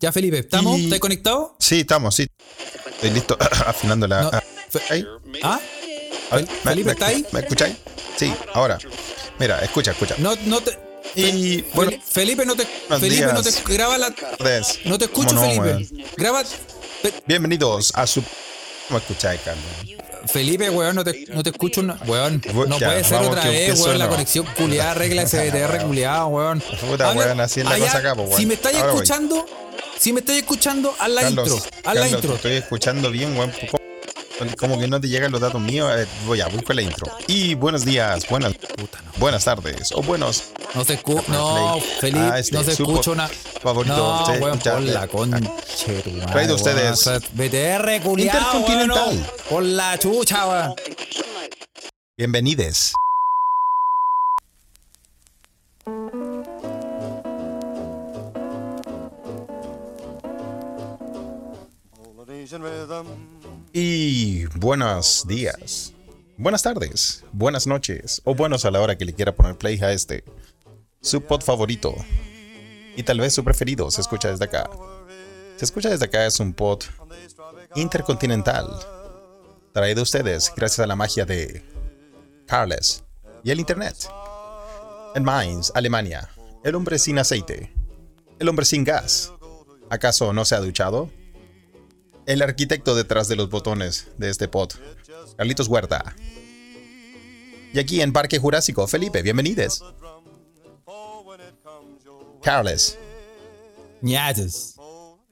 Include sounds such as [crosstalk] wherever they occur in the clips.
Ya, Felipe, ¿estamos? Y- ¿Estás conectado? Sí, estamos, sí. Estoy listo, [laughs] afinando la. No. ah, ahí. ¿Ah? A ver, Fel- ¿me- Felipe, ¿está ahí? ¿Me escucháis? Sí, ahora. Mira, escucha, escucha. No, no te. Y bueno, Fel- Felipe, no te. Felipe, no te. Graba la. No te escucho, ¿Cómo no, Felipe. Graba. Bienvenidos a su. ¿Cómo escucháis, Carlos? Felipe, weón, no te, no te escucho. No, weón, no Ya, puede ser otra vez, weón. La conexión culiada, regla SBTR [laughs] culiada, weón. Puta, weón, así es la allá, cosa acá, pues, weón. Si me estáis escuchando, si me estáis escuchando, haz la Carlos, intro. Haz la intro. te estoy escuchando bien, weón. ¿Cómo- Como que no te llegan los datos míos. A ver, voy a, con la intro. Y buenos días, buenas, buenas tardes o buenos No se escucha. No, Play. Felipe, Ah, este, no se escucha una. favorito. No, Sí, weón, por la eh, Traído ustedes. BTR, culiado, Intercontinental. weón, Por la chucha, weón. Bienvenides. Y buenos días, buenas tardes, buenas noches o buenos a la hora que le quiera poner play a este. Su pod favorito y tal vez su preferido se escucha desde acá. Se escucha desde acá es un pod intercontinental traído a ustedes gracias a la magia de Carles y el Internet. En Mainz, Alemania, el hombre sin aceite, el hombre sin gas. ¿Acaso no se ha duchado? El arquitecto detrás de los botones de este pod, Carlitos Huerta. Y aquí en Parque Jurásico, Felipe, bienvenidos. Carles, Ñates. ¿Cómo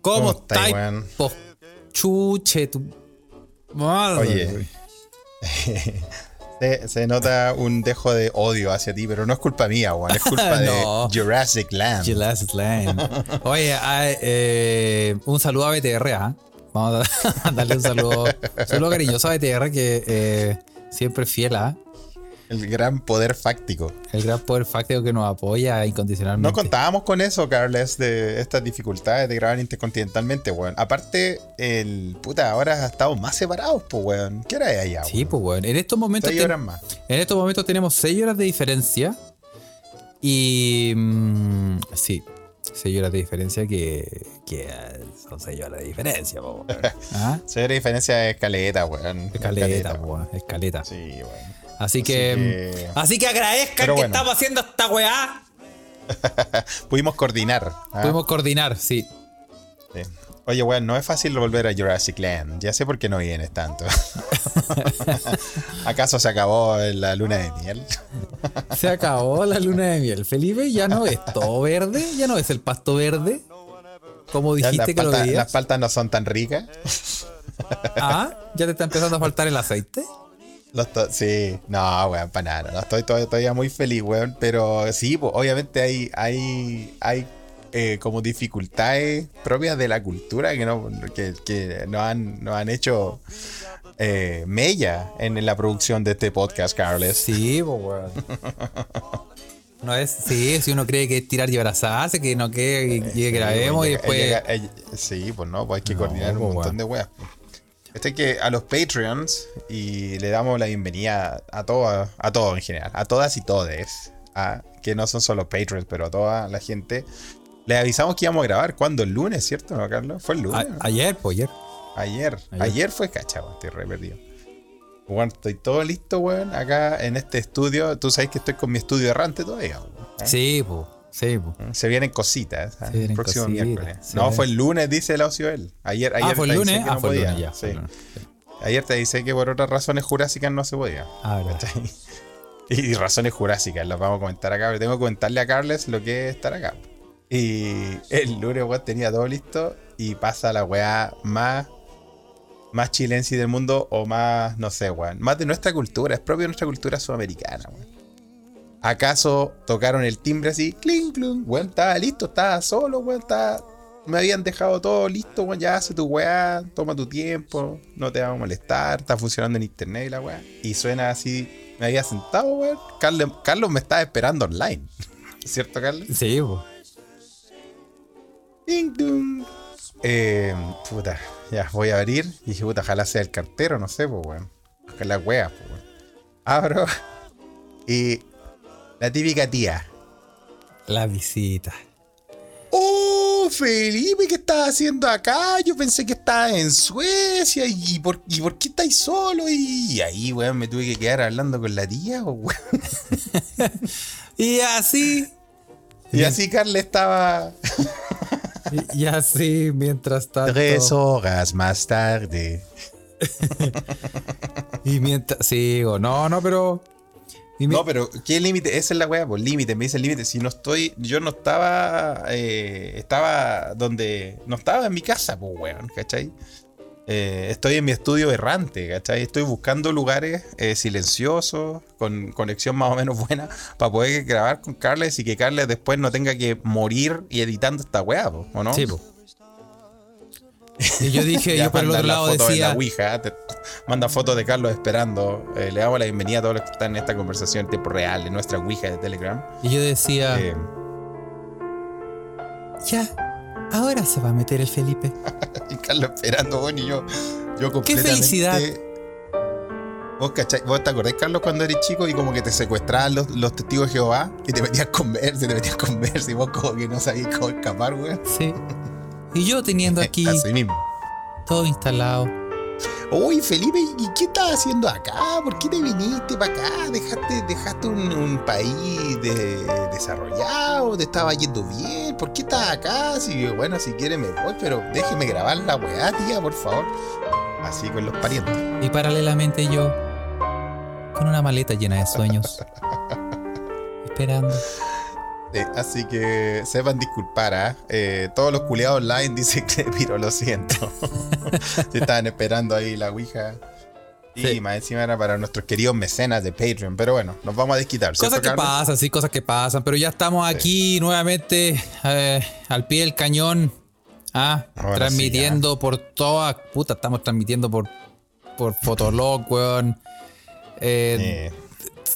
¿Cómo estáis, Chuche, tu. Madre, Oye. [laughs] se, se nota un dejo de odio hacia ti, pero no es culpa mía, weón, es culpa [laughs] No. de Jurassic Land. Gillespie Land. Oye, ah, eh, un saludo a BTR, ¿ah? Vamos a [laughs] darle un saludo, un saludo cariñoso a BTR que eh, siempre es fiel a El gran poder fáctico. el gran poder fáctico que nos apoya incondicionalmente. No contábamos con eso, Carles, de estas dificultades de grabar intercontinentalmente, weón. Aparte, el puta, ahora estamos más separados, pues, weón. ¿Qué hora es allá, Sí, weón? pues bueno. En estos momentos Seis horas más. En estos momentos tenemos 6 horas de diferencia. Y. mm, sí, 6 horas de diferencia que. que eh, son 6 horas de diferencia, po, weón. [laughs] ¿Ah? Ve la diferencia de escaleta, weón. Escaleta, po, weón. weón, escaleta. Sí, weón. Así que. que- Así que agradezcan que estamos haciendo esta weá. [laughs] Pudimos coordinar. ¿ah? Pudimos coordinar, sí. Sí. Oye, weón, no es fácil volver a Jurassic Land. Ya sé por qué no vienes tanto. [laughs] ¿Acaso se acabó la luna de miel? Se acabó la luna de miel. Felipe, ya no es todo verde, ya no es el pasto verde. Como dijiste que lo veías. las paltas no son tan ricas. Ah, ya te está empezando a faltar el aceite. No estoy- sí, no, weón, para nada. No estoy todavía, todavía muy feliz, weón. Pero sí, pues, obviamente hay, hay, hay eh, como dificultades propias de la cultura que no, que, que no han, no han hecho eh, mella en la producción de este podcast, Carles. Sí, pues weón. [laughs] No es, sí, si uno cree que es tirar y abrazarse, que no que, que, que grabemos y Llega- después. llega- eh, sí, pues no, pues hay que No, coordinar un montón de weas. Este que a los Patreons y le damos la bienvenida a todos, a todos en general, a todas y todes, a, que no son solo Patreons, pero a toda la gente. Le avisamos que íbamos a grabar cuando el lunes, ¿cierto, no, Carlos? Fue el lunes. A- ayer, pues ayer. Ayer. Ayer. Ayer fue cacha, weón, estoy re perdido. Bueno, estoy todo listo, weón, acá en este estudio. Tú sabes que estoy con mi estudio errante todavía, weón. ¿eh? Sí, pues. Sí, pues. Se vienen cositas. ¿ah? Se vienen el próximo cositas, miércoles. No, fue el lunes, dice el ocio él. Ayer, ayer Ah, fue el lunes. que Ah, no fue el podía. lunes, ya. fue Sí. el lunes. Ayer te dice que por otras razones jurásicas no se podía. Ah. [laughs] Y razones jurásicas, las vamos a comentar acá. Pero tengo que comentarle a Carles lo que es estar acá. Y el lunes, weón, tenía todo listo. Y pasa la weá más. Más chilense del mundo. O más, no sé, weón. Más de nuestra cultura. Es propio de nuestra cultura sudamericana, weón. ¿Acaso tocaron el timbre así? Cling, cling. Weón, estaba listo, estaba solo, weón. Estaba... Me habían dejado todo listo, weón. Ya hace tu weá, toma tu tiempo, no te va a molestar, está funcionando en internet y la weá. Y suena así. Me había sentado, weón. Carlos, Carlos me estaba esperando online. [laughs] ¿Cierto, Carlos? Sí, pues. Ding, dong. Eh, puta, ya voy a abrir. Y dije, puta, ojalá sea el cartero, no sé, pues, weón. La wea, pues, weón. Abro. [laughs] Y la típica tía. La visita. ¡Oh! Felipe, ¿qué estás haciendo acá? Yo pensé que estabas en Suecia y por, y por qué estáis solo. Y ahí, weón, me tuve que quedar hablando con la tía, weón. [laughs] y así. Y así Carla estaba. y, y así, mientras tanto. Tres horas más tarde. [laughs] y mientras. Sigo, no, no, pero. No, pero ¿qué límite? Esa es la weá, pues límite, me dice el límite. Si no estoy, yo no estaba, eh, estaba donde, no estaba en mi casa, pues weón, ¿cachai? Eh, estoy en mi estudio errante, ¿cachai? Estoy buscando lugares eh, silenciosos, con conexión más o menos buena, para poder grabar con Carles y que Carles después no tenga que morir y editando esta weá, ¿o no? Sí, pues. Y yo dije, [laughs] yo por el otro lado decía. De manda fotos de Carlos esperando. Eh, le damos la bienvenida a todos los que están en esta conversación en tiempo real, en nuestra Ouija de Telegram. Y yo decía. Eh, ya, ahora se va a meter el Felipe. [laughs] y Carlos esperando, bueno, y yo. yo completamente, ¡Qué felicidad! ¿Vos, cachai, ¿Vos te acordás, Carlos, cuando eres chico y como que te secuestraban los, los testigos de Jehová y te metías con verse, te metías con verse y vos como que no sabías cómo escapar, güey? Sí. [laughs] Y yo teniendo aquí todo instalado. Oye, Felipe, ¿y qué estás haciendo acá? ¿Por qué te viniste para acá? ¿Dejaste, dejaste un, país desarrollado? ¿Te estaba yendo bien? ¿Por qué estás acá? Si, bueno, si quieres me voy, pero déjeme grabar la weá, tía, por favor. Así con los parientes. Y paralelamente yo, con una maleta llena de sueños, [laughs] esperando así que sepan disculpar, ¿ah? ¿eh? todos los culiados online [laughs] dicen que piro, lo siento. [laughs] estaban esperando ahí la Ouija. Y más encima era para nuestros queridos mecenas de Patreon. Pero bueno, nos vamos a desquitar. Cosas que pasan, sí, cosas que pasan. Pero ya estamos aquí nuevamente eh, al pie del cañón. ¿ah? transmitiendo por toda. Puta, estamos transmitiendo por, por Fotolog, weón. Eh,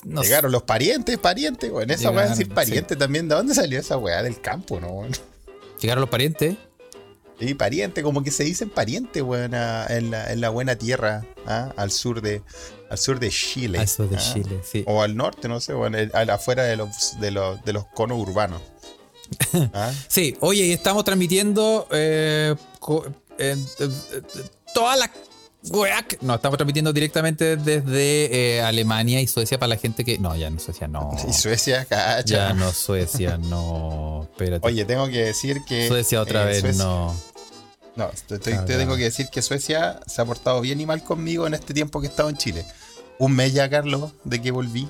Llegaron los parientes, parientes, weón. Esa weá decir pariente también. ¿De dónde salió esa weá? Del campo, ¿no? Llegaron los parientes. Sí, pariente, como que se dicen pariente, weón, en la, en la buena tierra, ¿ah? al sur de al sur de Chile. Al sur de ¿ah? Chile, sí. O al norte, no sé, o afuera de los, de los, de los conos urbanos. [laughs] ¿Ah? sí, oye, y estamos transmitiendo eh, todas las no, estamos transmitiendo directamente desde eh, Alemania y Suecia para la gente que. No, ya no Suecia, no. [laughs] Y Suecia, cacha. Ya no, Suecia, no. Espérate. Oye, tengo que decir que. Suecia otra vez, no. No, te, tengo que decir que Suecia se ha portado bien y mal conmigo en este tiempo que he estado en Chile. Un mes ya, Carlos, de que volví.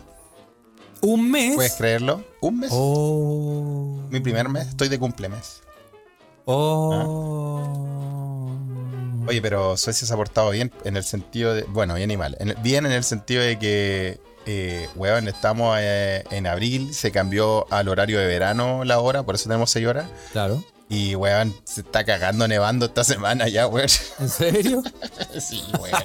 ¿Un mes? ¿Puedes creerlo? Un mes. Oh. Mi primer mes, estoy de cumplemes. Oh. Oye, pero Suecia se ha portado bien en el sentido de. Bueno, bien y mal. bien en el sentido de que, eh, weón, estamos eh, en abril, se cambió al horario de verano la hora, por eso tenemos 6 horas. Claro. Y, weón, se está cagando nevando esta semana ya, weón. [laughs] ¿En serio? sí, weón.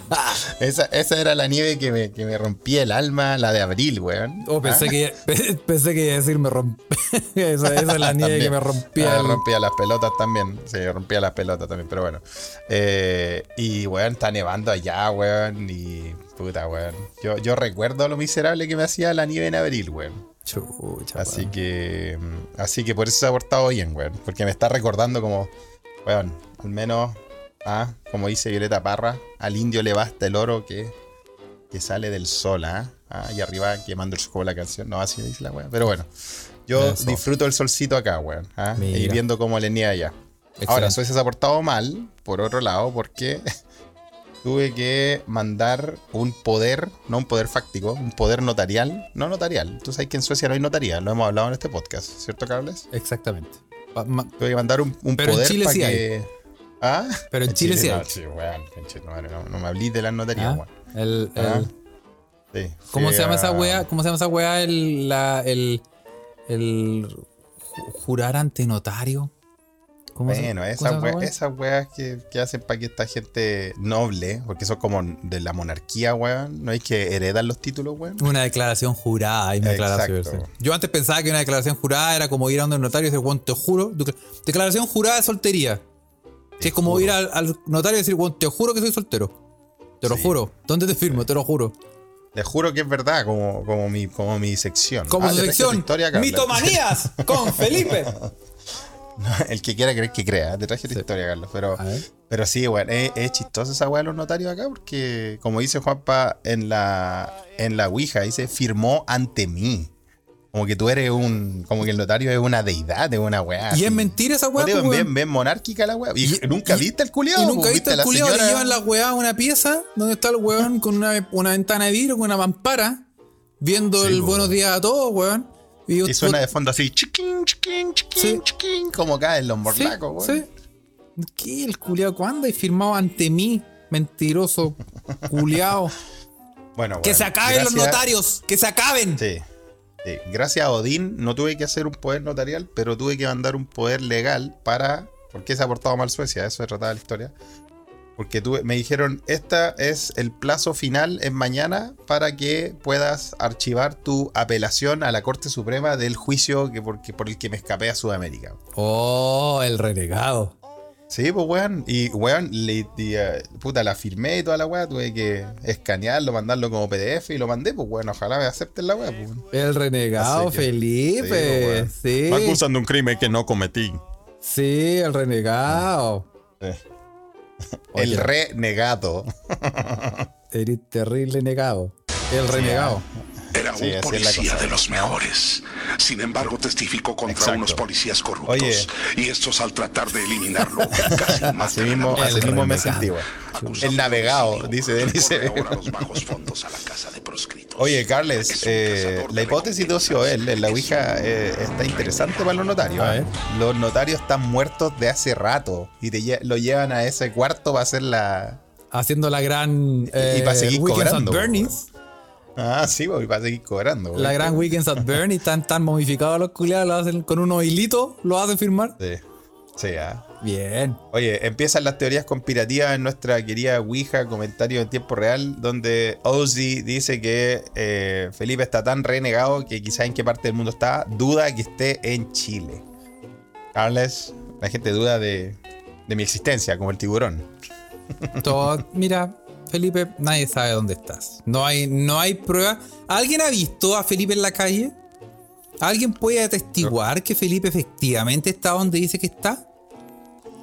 esa, esa, era la nieve que me, que me rompía el alma, la de abril, weón. Oh, pensé, ¿Ah? que, pensé que iba a decir me rompía. [laughs] esa, esa, es la nieve que me rompía. Me rompía las pelotas también. Sí, rompía las pelotas también, pero bueno. Eh, y, weón, está nevando allá, weón. Y, puta, weón. Yo, yo recuerdo lo miserable que me hacía la nieve en abril, weón así que. Mm, así que por eso se ha portado bien, weón. Porque me está recordando como. Weón, al menos. Ah, como dice Violeta Parra, al indio le basta el oro que, que sale del sol, ¿ah? ah y arriba quemando el juego la canción. No, así dice la weón. Pero bueno, yo disfruto el solcito acá, weón. ¿ah? Y viendo cómo le niega allá. Ahora, Suecia se ha portado mal, por otro lado, porque tuve que mandar un poder, no un poder fáctico, un poder notarial, no notarial. Tú sabes que en Suecia no hay notaría, lo hemos hablado en este podcast, ¿cierto, Carles? Exactamente. tuve que mandar un, un poder Chile para sí que. ¿Ah? Pero en, Chile, sí hay. No, no, me hablé de las notarías, ah, El, ¿Ah? sí, ¿Cómo se llama esa weá? ¿Cómo se llama esa weá? El, la, el, el jurar ante notario bueno, esas, weas, que, hacen para que esta gente noble, porque son como de la monarquía, weón, no hay que heredar los títulos, weón. Una declaración jurada, hay una declaración. Yo antes pensaba que una declaración jurada era como ir a un notario y decir, weón, te juro. Declaración jurada de soltería. que es como ir al, notario y decir, weón, te juro que soy soltero. Te lo juro. ¿Dónde te firmo? Te lo juro. Te juro que es verdad, como, como, mi, como mi sección. Como ah, su sección. Mitomanías con [laughs] Felipe. [laughs] el que quiera creer que crea. Te traje la historia, Carlos. Pero, pero sí, bueno, es, es chistosa esa weá de los notarios acá porque, como dice Juanpa en la, en la Ouija, dice, firmó ante mí. Como que tú eres un. Como que el notario es una deidad, es una weá. Y es mentira esa weá. Bien, bien, bien, monárquica la weá. Y, nunca viste el culiado. Y nunca viste el culiado. Le llevan la weá a una pieza donde está el weón con una, una, ventana de vidrio, con una mampara, viendo el buenos días a todos, weón. Y, suena de fondo así, chiquín, chiquín, chiquín, chiquín, como caen los morlacos, weón. Sí. ¿Qué? El culiado cuándo? Y firmado ante mí, mentiroso, culiado. [laughs] Bueno, Que se acaben los notarios, que se acaben. Sí. Gracias a Odín no tuve que hacer un poder notarial, pero tuve que mandar un poder legal para... ¿Por qué se ha portado mal Suecia? Eso se trataba la historia. Porque tuve, me dijeron, esta es el plazo final en mañana para que puedas archivar tu apelación a la Corte Suprema del juicio que, por, por el que me escapé a Sudamérica. Oh, el renegado. Sí, pues weón. Y weón, le, eh, puta, la firmé y toda la weá. Tuve que escanearlo, mandarlo como PDF y lo mandé, pues weón. Ojalá me acepten la weá, pues. El renegado Felipe. Sí. Pues, acusando un crimen que no cometí. Sí, el renegado. El renegado. Eres terrible negado. El renegado. Era un policía de los mejores. Sin embargo, testificó contra unos policías corruptos. Y estos al tratar de eliminarlo, [laughs] casi así mismo, así mismo me sentí, El navegado, dice Denis. Oye, Carles, eh, la hipótesis de Ocioel en la Ouija eh, está interesante para los notarios. ¿eh? Los notarios están muertos de hace rato y te lo llevan a ese cuarto para hacer la... Haciendo la gran... y para seguir cobrando. Ah, sí, voy pues, a seguir cobrando. La gran Weekends at Bernie, están [laughs] tan momificados los culiados, lo hacen con unos hilitos, lo hacen firmar. Sí. Sí, ah. Bien. Oye, empiezan las teorías conspirativas en nuestra querida Ouija, comentario en tiempo real, donde Ozzy dice que eh, Felipe está tan renegado que quizá en qué parte del mundo está, duda que esté en Chile. Carles, la gente duda de, de mi existencia, como el tiburón. Todo, mira, Felipe, nadie sabe dónde estás. No hay, no hay prueba. ¿Alguien ha visto a Felipe en la calle? ¿Alguien puede atestiguar que Felipe efectivamente está donde dice que está?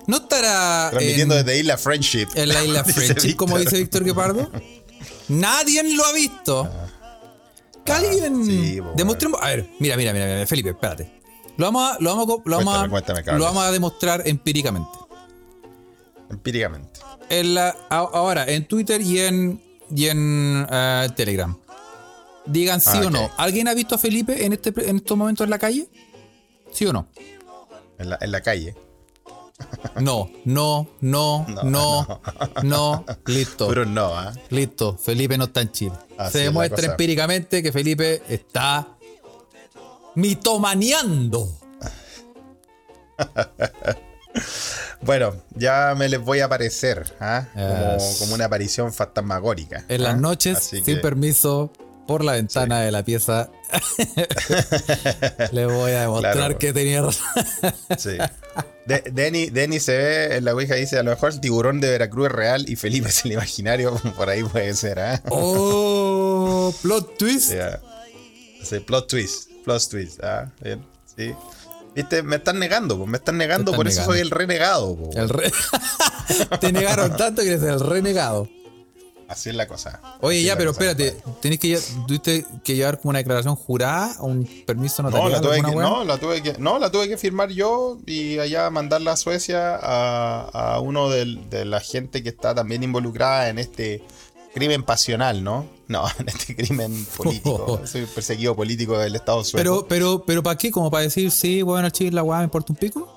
¿No estará. Transmitiendo desde Isla Friendship. En la Isla [laughs] Friendship, como dice Víctor Guepardo. Nadie lo ha visto. Ah. Alguien. Sí, demostremos. A ver, mira, mira, mira, mira, Felipe, espérate. Lo vamos a, lo vamos a, lo vamos a, lo vamos a demostrar empíricamente. Empíricamente ahora, en Twitter y en, y en eh, Telegram. Digan sí ah, o no. ¿Alguien ha visto a Felipe en, este, en estos momentos en la calle? ¿Sí o no? En la, en la calle. No, no, no, no, no, listo. Pero no, ¿ah? Listo, Felipe no está en Chile. Se demuestra empíricamente que Felipe está mitomaneando. [laughs] Bueno, ya me les voy a aparecer, ¿ah? como, una aparición fantasmagórica. En las ¿ah? noches, sin permiso, por la ventana de la pieza, [laughs] le voy a demostrar que tenía razón. sí. Denny, se ve en la Ouija dice: A lo mejor el tiburón de Veracruz es real y Felipe es el imaginario. [laughs] Por ahí puede ser, ¿ah? ¡Oh! Plot [laughs] twist. Sí, plot twist. Plot twist. ¿ah? Bien, sí. Viste, me están negando, me están negando, por eso soy el renegado. El [laughs] Te negaron tanto que eres el renegado. Así es la cosa. Oye, ya, pero espérate, ¿tenés que, ¿tuviste que llevar como una declaración jurada o un permiso notarial? No, la tuve, que, no, la tuve que, no, la tuve que firmar yo y allá mandarla a Suecia a, a uno de la gente que está también involucrada en este crimen pasional, ¿no? No, [laughs] en este crimen político. [laughs] Soy perseguido político del Estado sueco. Pero, pero, pero ¿para qué? ¿Como para decir, sí, bueno, chile, la weá me importa un pico?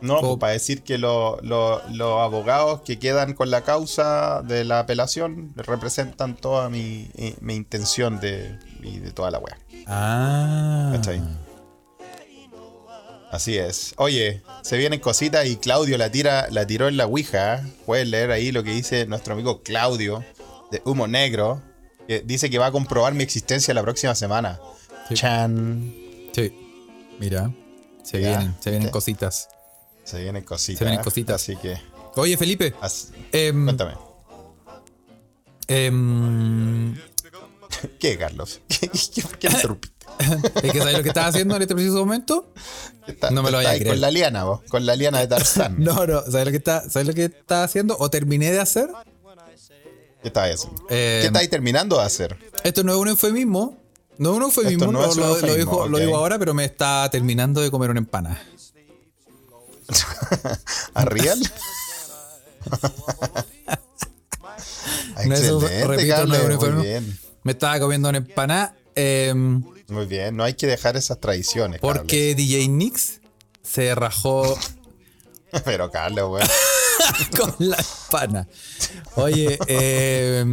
No, pues para decir que los abogados que quedan con la causa de la apelación representan toda mi, mi intención de, de toda la weá. Ah. ¿Cachai? Así es. Oye, se vienen cositas y Claudio la tira, la tiró en la Ouija. Puedes leer ahí lo que dice nuestro amigo Claudio de Humo Negro, que dice que va a comprobar mi existencia la próxima semana. Chan. Sí. Mira, se vienen, se vienen cositas. Se vienen cositas. Se vienen cositas. Así que. Oye, Felipe. Em, cuéntame. Em, ¿Qué, Carlos? [laughs] ¿Qué, qué, qué [laughs] es que ¿sabes lo que estás haciendo en este preciso momento? [laughs] no me lo vayas a creer. Con la liana, vos, con la liana de Tarzán. no, no, ¿sabes lo que está, ¿sabes lo que estás haciendo? ¿O terminé de hacer? ¿Qué haciendo? Eh, ¿Qué estáis terminando de hacer? Esto no es un eufemismo. No es un eufemismo, no es lo, digo, lo, digo, ahora, pero me está terminando de comer una empanada. [laughs] ¿A real? [laughs] no es repito, no es muy bien. Me estaba comiendo una empanada. Em, muy bien, no hay que dejar esas tradiciones. Porque DJ Nix se rajó. [laughs] Pero Carlos, weón. [laughs] con la empana. Oye, eh,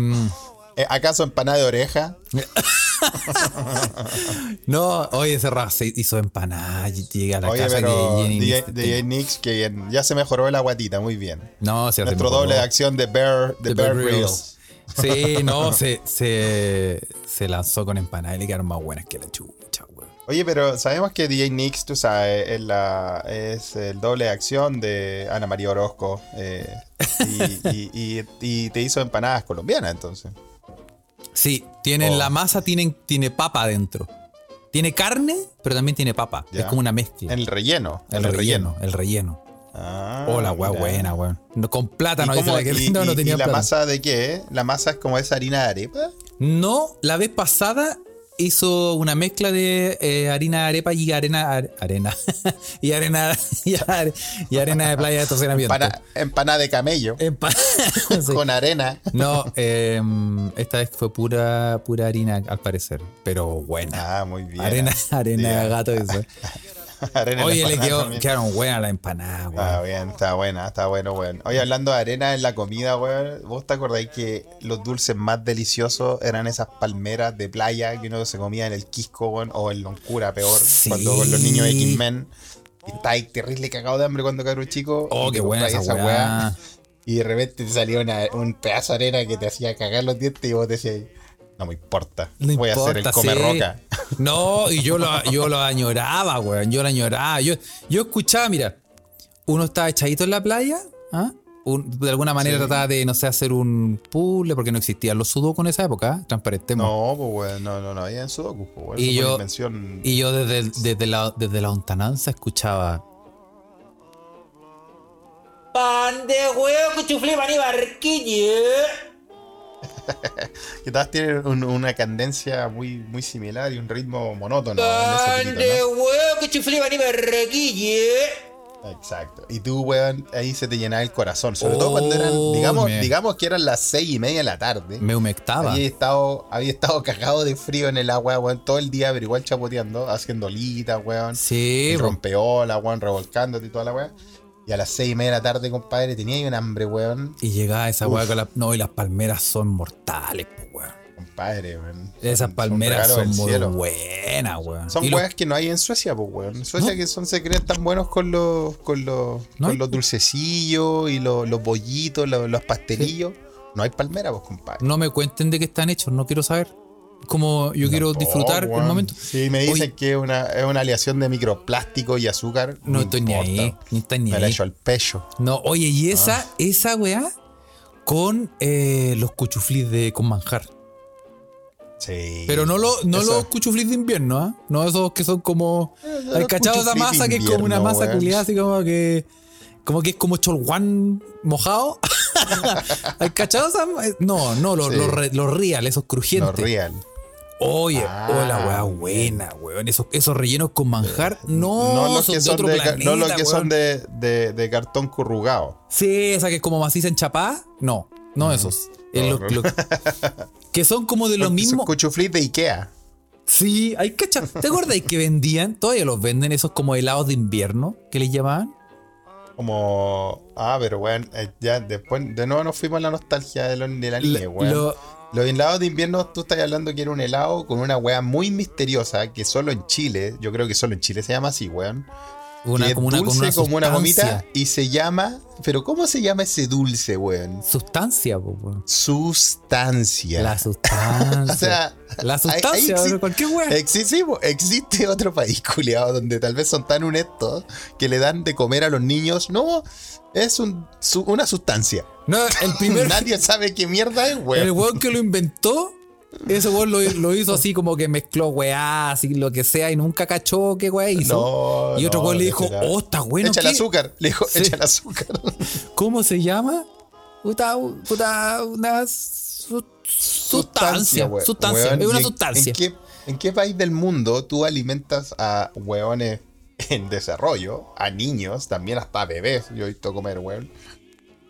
¿acaso empanada de oreja? [laughs] no, oye, ese se hizo empanada. Llegué a la casa de DJ, Nix, que ya se mejoró la guatita, muy bien. No, se Nuestro doble de acción de Bear, de Bear, Sí, no, [laughs] se, se, se, lanzó con empanada y le quedaron más buenas que la güey. Oye, pero sabemos que DJ Nix, tú sabes, es, la, es el doble de acción de Ana María Orozco. Eh, y, y, te hizo empanadas colombianas, entonces. Sí, tienen oh. la masa, tienen, tiene papa adentro. Tiene carne, pero también tiene papa. Es como una mezcla. El relleno. El, relleno, el relleno. Ah, oh, la weá buena, weón. con plátano, dice la que y, [laughs] no, no tenía ¿Y la masa de qué? ¿La masa es como esa harina de arepa? No, la vez pasada hizo una mezcla de eh, harina de arepa y arena arena [laughs] y arena [laughs] y, arena de playa de estacionamiento. empanada de camello. [laughs] Con arena. No, em, esta vez fue pura pura harina al parecer, pero buena. Ah, muy bien. Arena arena de gato eso. [laughs] Oye, le quedó, quedaron buenas las empanadas, weón. Ah, bien, está buena, está bueno, weón. Oye, hablando de arena en la comida, weón, ¿vos te acordáis que los dulces más deliciosos eran esas palmeras de playa que uno se comía en el Quisco, weón, o en Loncura, peor, cuando con los niños de X-Men? Y estáis terrible cagado de hambre cuando un chico. Oh, qué buena esa, weá. Y de repente te salió un pedazo de arena que te hacía cagar los dientes y vos decías no me importa. Voy a hacer el comer roca. [laughs] No, y yo lo, yo lo añoraba, weón. Yo lo añoraba. Yo, yo escuchaba, mira, uno estaba echadito en la playa, ¿ah? de alguna manera trataba de, no sé, hacer un puzzle, porque no existían los sudoku en esa época, ¿eh? transparentemos. No, pues weón, no, no, no había en sudoku, pues, y, yo, y yo desde, desde, la, desde la ontananza escuchaba. Pan de huevo, cuchuflé, maní, barquillo. [laughs] que tienen una cadencia muy, muy similar y un ritmo monótono. Exacto. Y tú, weón, ahí se te llenaba el corazón. Sobre todo cuando eran, oh, digamos, digamos que eran las seis y media de la tarde. Me humectaba. Había estado, había estado cagado de frío en el agua, weón, todo el día, pero igual chapoteando, haciendo litas, weón. Sí. rompeola, weón, revolcándote y toda la weón. Y a las seis y media de la tarde, compadre, tenía ahí un hambre, weón. Y llegaba esa weá con la. No, y las palmeras son mortales, pues, weón. Compadre, weón. Esas palmeras son, muy buenas, weón. Son weas que no hay en Suecia, pues, weón. En Suecia que son secretos tan buenos con los, con los, con los dulcecillos y los, los bollitos, los, pastelillos. No hay palmeras, pues, compadre. No me cuenten de qué están hechos, no quiero saber como yo quiero disfrutar el momento. Sí, me dicen que es una, es una aleación de microplástico y azúcar. No, estoy ni ahí. Ni está ni me la he hecho al pecho. No, oye, y esa, ah. esa weá con eh, los cuchuflis de con manjar. Sí. Pero no, lo, no los cuchuflis de invierno, ¿ah? No esos que son como. Hay cachado esa masa que es como una masa culiada, así como que. Como que es como cholguán mojado. ¿Hay cachado esa? No, no, los lo, real, esos crujientes. Los real. Oye, hola, weá, ah, buena, weón. Esos, esos rellenos con manjar, no, no los que son de, planeta, No los que son de, de, cartón corrugado. Sí, esa que es como maciza en chapá. No, no esos. [laughs] que son como de los mismos. Cuchuflis de Ikea. Sí, hay que ¿Te acuerdas que vendían? Todavía los venden esos como helados de invierno que les llamaban. Como. Ah, pero weón, eh, ya después de nuevo nos fuimos a la nostalgia de, de la niña, weón. Los helados de invierno, tú estás hablando que era un helado con una weá muy misteriosa que solo en Chile, yo creo que solo en Chile se llama así, weón. Una, como, una, dulce como una gomita y se llama. Pero ¿cómo se llama ese dulce, weón? Sustancia, weón. Sustancia. La sustancia. [laughs] o sea, la sustancia, weón, cualquier weón. Existe, existe otro país, [laughs] culiado, donde tal vez son tan honestos que le dan de comer a los niños. No, es un, una sustancia. No, el primer. [laughs] Nadie sabe qué mierda es, weón. El weón que lo inventó Ese weón lo, hizo así como que mezcló weá, así lo que sea, y nunca cachó qué weá hizo. y otro weón le dijo, oh, está bueno. Echa el azúcar. Le dijo, echa el azúcar. [laughs] ¿Cómo se llama? Puta, puta, una sustancia. Sustancia, es una sustancia. ¿en qué, país del mundo tú alimentas a weones [laughs] en desarrollo, a niños, también hasta bebés? Yo he visto comer weón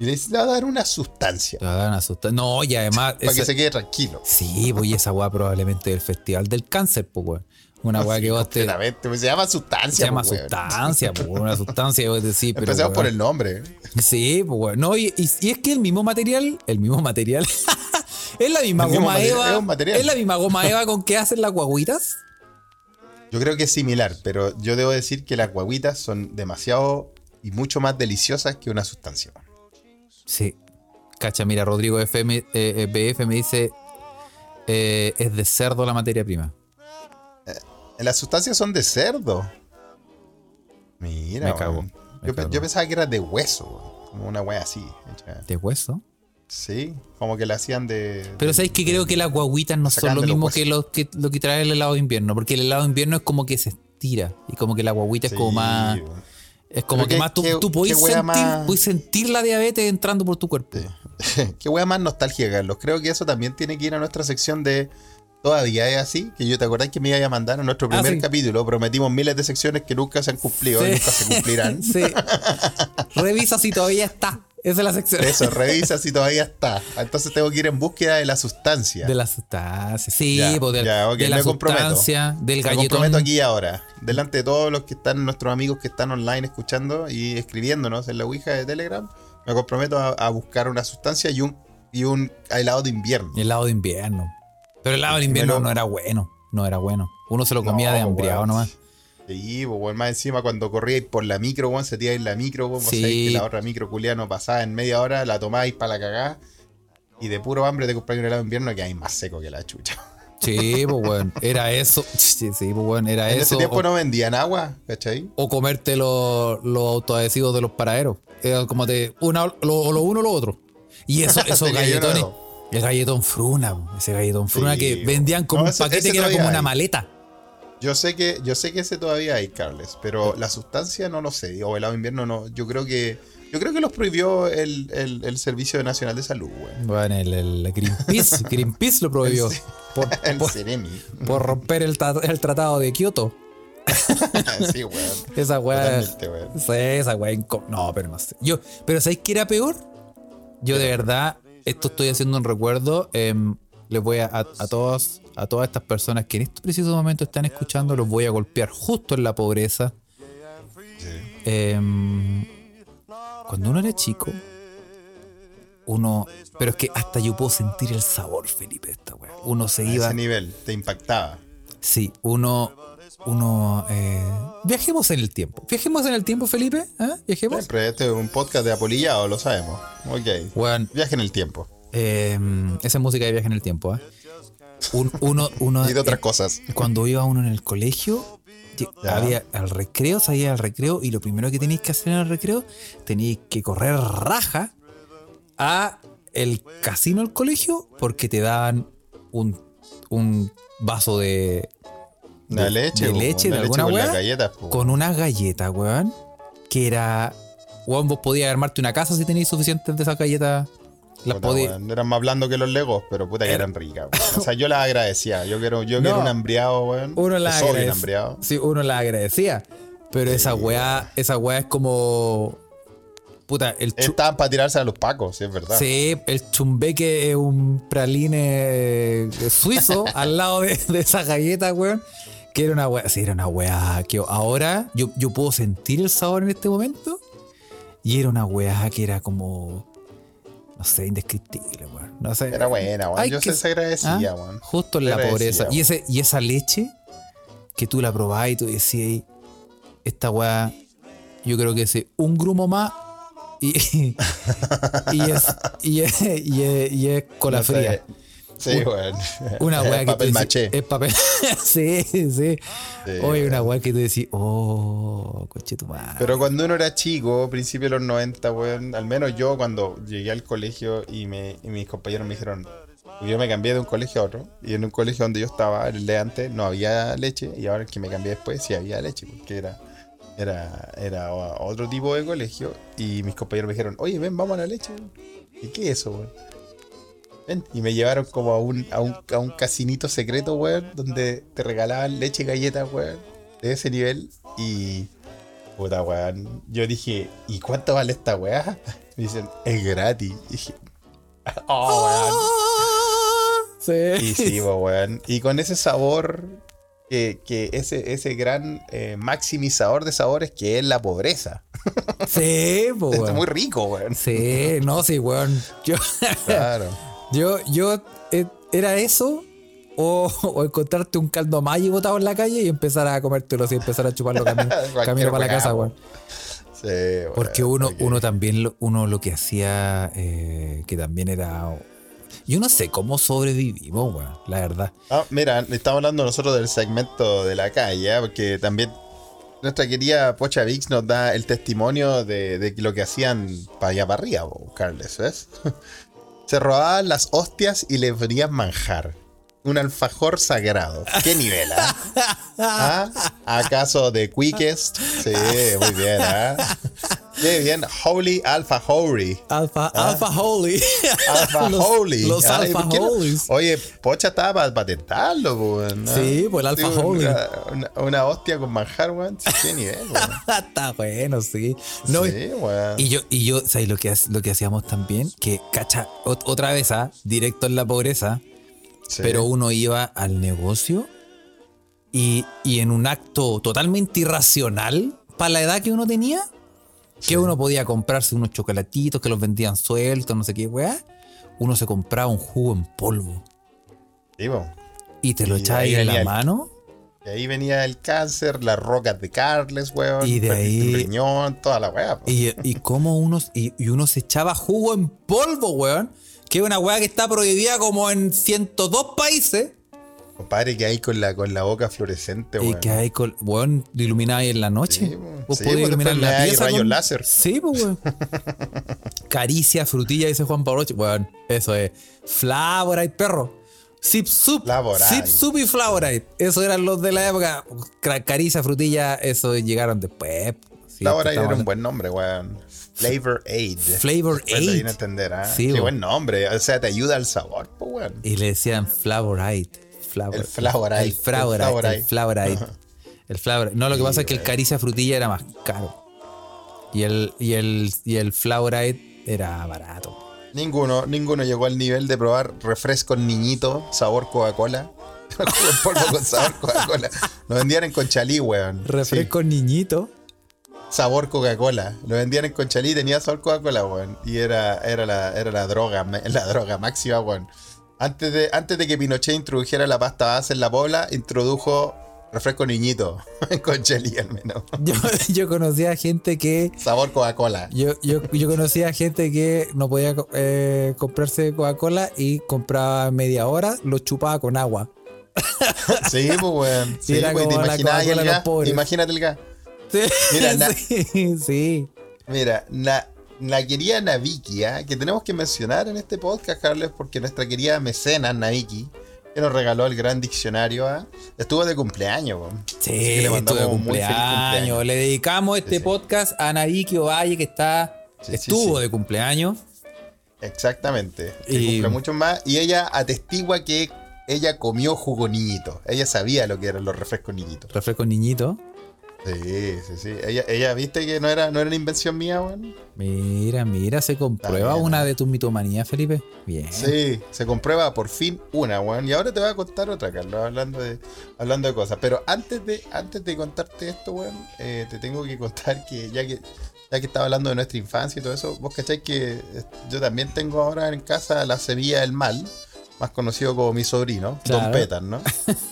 y le va a dar una sustancia. Le va a dar una sustancia. No, y además. Para que se quede tranquilo. Sí, pues y esa weá probablemente del Festival del Cáncer, pues weón. Una weá que vos te. Pues, se llama sustancia, Se llama pues, sustancia, pues una sustancia, vos decís, pero. Empezamos por el nombre. Sí, pues weón. No, y, y, es que el mismo material, el mismo material. [laughs] es la misma goma Eva. Es, es la misma goma Eva con que hacen las guaguitas. Yo creo que es similar, pero yo debo decir que las guaguitas son demasiado y mucho más deliciosas que una sustancia. Sí. Cacha, mira, Rodrigo FM, eh, eh BF me dice, eh, es de cerdo la materia prima. Eh, las sustancias son de cerdo. Mira, me cago, yo, pensaba que era de hueso, como una wea así. ¿De hueso? Sí, como que la hacían de. Pero sabéis que creo que las guaguitas no son lo mismo que lo, que lo que trae el helado de invierno, porque el helado de invierno es como que se estira y como que la guaguita es como más. Es como que, más tú, tú podés, sentir, sentir, la diabetes entrando por tu cuerpo. [laughs] qué wea más nostalgia, Carlos. Creo que eso también tiene que ir a nuestra sección de Todavía es así, que yo te acordás que me iba a mandar a nuestro ah, primer capítulo. Prometimos miles de secciones que nunca se han cumplido y nunca se cumplirán. [laughs] Sí. [laughs] Revisa si todavía está. Esa es la sección. Eso, revisa si todavía está. Entonces tengo que ir en búsqueda de la sustancia. De la sustancia, sí, pues, de, la sustancia, del galletón. Me comprometo aquí ahora, delante de todos los que están, nuestros amigos que están online escuchando y escribiéndonos en la Ouija de Telegram, me comprometo a, buscar una sustancia y un, y un helado de invierno. Helado de invierno. Pero el helado de invierno no era bueno, no era bueno. Uno se lo comía de hambriado nomás. Sí, pues, más encima cuando corríais por la micro, weón, se tiráis la micro, weón, sí. que la otra micro culia no pasaba en media hora, la tomáis para la cagada. Y de puro hambre te compráis un helado de invierno que hay más seco que la chucha. [laughs] Sí, pues bueno, era eso. [laughs] Sí, pues bueno, era eso. En ese tiempo no vendían agua, ¿cachai? O comerte los autoadhesivos de los paraderos. Era como de una, lo, lo uno o lo otro. Y eso, [laughs] esos galletones. El galletón fruna, ese galletón fruna que vendían como un paquete que era como una maleta. Yo sé que, yo sé que ese todavía hay, Carles, pero la sustancia no lo sé. O el lado invierno no. Yo creo que. Yo creo que los prohibió el, el, Servicio Nacional de Salud, güey. Bueno, el, Greenpeace, [laughs] Greenpeace lo prohibió. por, [laughs] por, romper el, el tratado de Kioto. [laughs] sí, weón. Esa weá. Sí, esa weá. No, pero no sé. Yo, pero ¿sabéis qué era peor? Yo de verdad, esto estoy haciendo un recuerdo. Em, les voy a, a, todos, a todas estas personas que en este preciso momento están escuchando, los voy a golpear justo en la pobreza. Em, cuando uno era chico, uno. Pero es que hasta yo puedo sentir el sabor, Felipe, esta weá. Uno se iba. A ese nivel, te impactaba. Sí, uno. Uno. Eh, viajemos en el tiempo. Viajemos en el tiempo, Felipe. ¿eh? Viajemos. Siempre, este es un podcast de apolillado, lo sabemos. Ok. Bueno, Viaje en el tiempo. Em, esa es música de viaje en el tiempo, ¿eh? Uno, uno, [laughs] y de otras cosas. Cuando iba uno en el colegio, había al recreo, salía al recreo y lo primero que tenéis que hacer en el recreo, tenéis que correr raja a el casino del colegio porque te daban un, un vaso de, de, leche, de, leche, de alguna con, con unas galletas, weón, que era... Weón, vos podías armarte una casa si tenéis suficientes de esas galletas eran más blandos que los legos, pero puta que eran ricas. O sea, yo las agradecía. Yo quiero, yo quiero un hambriado, weón. Uno las agradecía. Sí, uno las agradecía. Pero esa weá, esa weá es como. Puta, el Estaban para tirarse a los pacos, sí, es verdad. Sí, el chumbeque es un praline suizo [laughs] al lado de, esa galleta, weón. Que era una weá. Sí, era una weá que ahora yo, yo puedo sentir el sabor en este momento. Y era una weá que era como no sé, indescriptible, weón. No sé. Era buena, weón. Yo que, se agradecía, ¿ah? weón. Justo en la pobreza. y, ese, y esa leche que tú la probabas y tú decías, esta weá, yo creo que es un grumo más y, [laughs] y, es, y, es, y, es, cola fría. Sí, weón. Una weá que papel maché. Es papel. [laughs] sí, sí. Oye, una weá que tú decís, oh, coche tu madre. Pero cuando uno era chico, principio de los 90, weón, al menos yo cuando llegué al colegio y, me, y mis compañeros me dijeron, Yo me cambié de un colegio a otro. Y en un colegio donde yo estaba, el de antes, no había leche. Y ahora el que me cambié después sí había leche. Porque era, era, era otro tipo de colegio. Y mis compañeros me dijeron, oye, ven, vamos a la leche. ¿Y qué es eso, weón? Ven. Y me llevaron como a un, a un, a un casinito secreto, weón. Donde te regalaban leche y galletas, weón. De ese nivel. Y. Puta, weón. Yo dije, ¿y cuánto vale esta weá? [laughs] Me dicen, es gratis. Y dije, oh, weón. Sí. Y sí, [laughs] weón. Y con ese sabor, que, ese, ese gran eh, maximizador de sabores que es la pobreza. Sí, weón. [laughs] Es muy rico, weón. Sí, no, sí, weón. Yo, claro. Yo, yo, eh, era eso. O, [laughs] o, encontrarte un caldo y botado en la calle y empezar a comértelo y empezar a chuparlo camino, [laughs] camino para la casa, weón. Sí, Porque uno, uno también, uno lo que hacía, eh, que también era yo no sé cómo sobrevivimos, weón, la verdad. Ah, mira, estamos hablando nosotros del segmento de la calle, ¿eh? porque también nuestra querida Pocha Vix nos da el testimonio de, lo que hacían para allá para arriba, Carles, ¿ves? [laughs] Se robaban las hostias y le venían manjar. Un alfajor sagrado. ¿Qué nivel, ah? ¿Ah? ¿Acaso de Quickest? Sí, muy bien, ¿ah? Qué bien. Holy Alpha Holy. Alpha, ¿Ah? Alpha Holy. Alpha [laughs] Holy. Los Alpha Holy. Oye, Pocha estaba para patentarlo, weón. Sí, pues el Alpha Holy. Una, hostia con manjar, weón. qué nivel, weón. [laughs] Está bueno, sí. No, sí, weón. Y yo, y yo, ¿sabes lo que, lo que hacíamos también? Que, cacha, otra vez, ¿ah? Directo en la pobreza pero uno iba al negocio y, en un acto totalmente irracional para la edad que uno tenía, que uno podía comprarse unos chocolatitos que los vendían sueltos, no sé qué, weá. Uno se compraba un jugo en polvo. Y te lo echaba ahí en la mano. Y ahí venía el cáncer, las rocas de Carles, weón. Y de ahí. El riñón, toda la weá. Y, y como uno, y, y, uno se echaba jugo en polvo, weón que es una weá que está prohibida como en 102 países. Compadre, que hay con la, con la boca fluorescente, weón. Y que hay con, weón, iluminada en la noche. Sí, Vos sí, podés iluminar la pieza. rayos láser. Sí, pues, weón. [laughs] Caricia, frutilla, dice Juan Pablo. Weón, eso es. Flavorite, perro. Zip Soup. Zip Soup y Flavorite. Eso eran los de la época. Caricia, frutilla, eso llegaron después. Flavorite era un buen nombre, weón. Flavor Aid. Flavor Aid. entender, ¿ah? Sí, Qué buen nombre. O sea, te ayuda al sabor, pues, bueno. Y le decían Flavor Aid. Flavor, el Flavor Aid. El Flavor Aid. El Flavor Aid. El Flavor No, lo que pasa es que el Caricia Frutilla era más caro. Y el, y el, y el Flavor Aid era barato. Ninguno, ninguno llegó al nivel de probar refresco niñito, sabor Coca-Cola. [laughs] polvo con sabor Coca-Cola. Lo vendían en Conchalí, weón. Refresco niñito sabor Coca-Cola. Lo vendían en Conchalí y tenía sabor Coca-Cola, weón. Y era, era, la, era la droga, [laughs] la droga máxima, weón. Antes de, antes de que Pinochet introdujera la pasta base en la pobla, introdujo refresco niñito [laughs] en Conchalí al menos. [laughs] Yo, yo conocía gente que... Sabor Coca-Cola. Yo, yo, yo conocía gente que no podía eh, comprarse Coca-Cola y compraba media hora, lo chupaba con agua. sí, pues, weón. Sí, pues, te imaginas el gas. Imagínate el gas. Mira, [laughs] sí, Mira, la querida Naviki, ¿ah? que tenemos que mencionar en este podcast, Carles, porque nuestra querida mecena Naviki, que nos regaló el gran diccionario, ¿ah? estuvo de cumpleaños. Sí, le estuvo de cumpleaños. Le dedicamos este podcast a Naviki Ovalle, que está estuvo de cumpleaños. Exactamente. y... cumple mucho más. Y ella atestigua que ella comió jugo niñito. Ella sabía lo que eran los refrescos niñitos. ¿Refrescos niñitos? Sí, sí, sí. Ella, ella viste que no era, no era una invención mía, weón. Mira, mira, se comprueba una de tus mitomanías, Felipe. Bien. Sí, se comprueba por fin una, weón. Y ahora te voy a contar otra, Carlos, hablando de, hablando de cosas. Pero antes de, antes de contarte esto, weón, eh, te tengo que contar que ya que ya que estaba hablando de nuestra infancia y todo eso, vos cacháis que eh, yo también tengo ahora en casa la semilla del mal más conocido como mi sobrino, Don Petan, ¿no?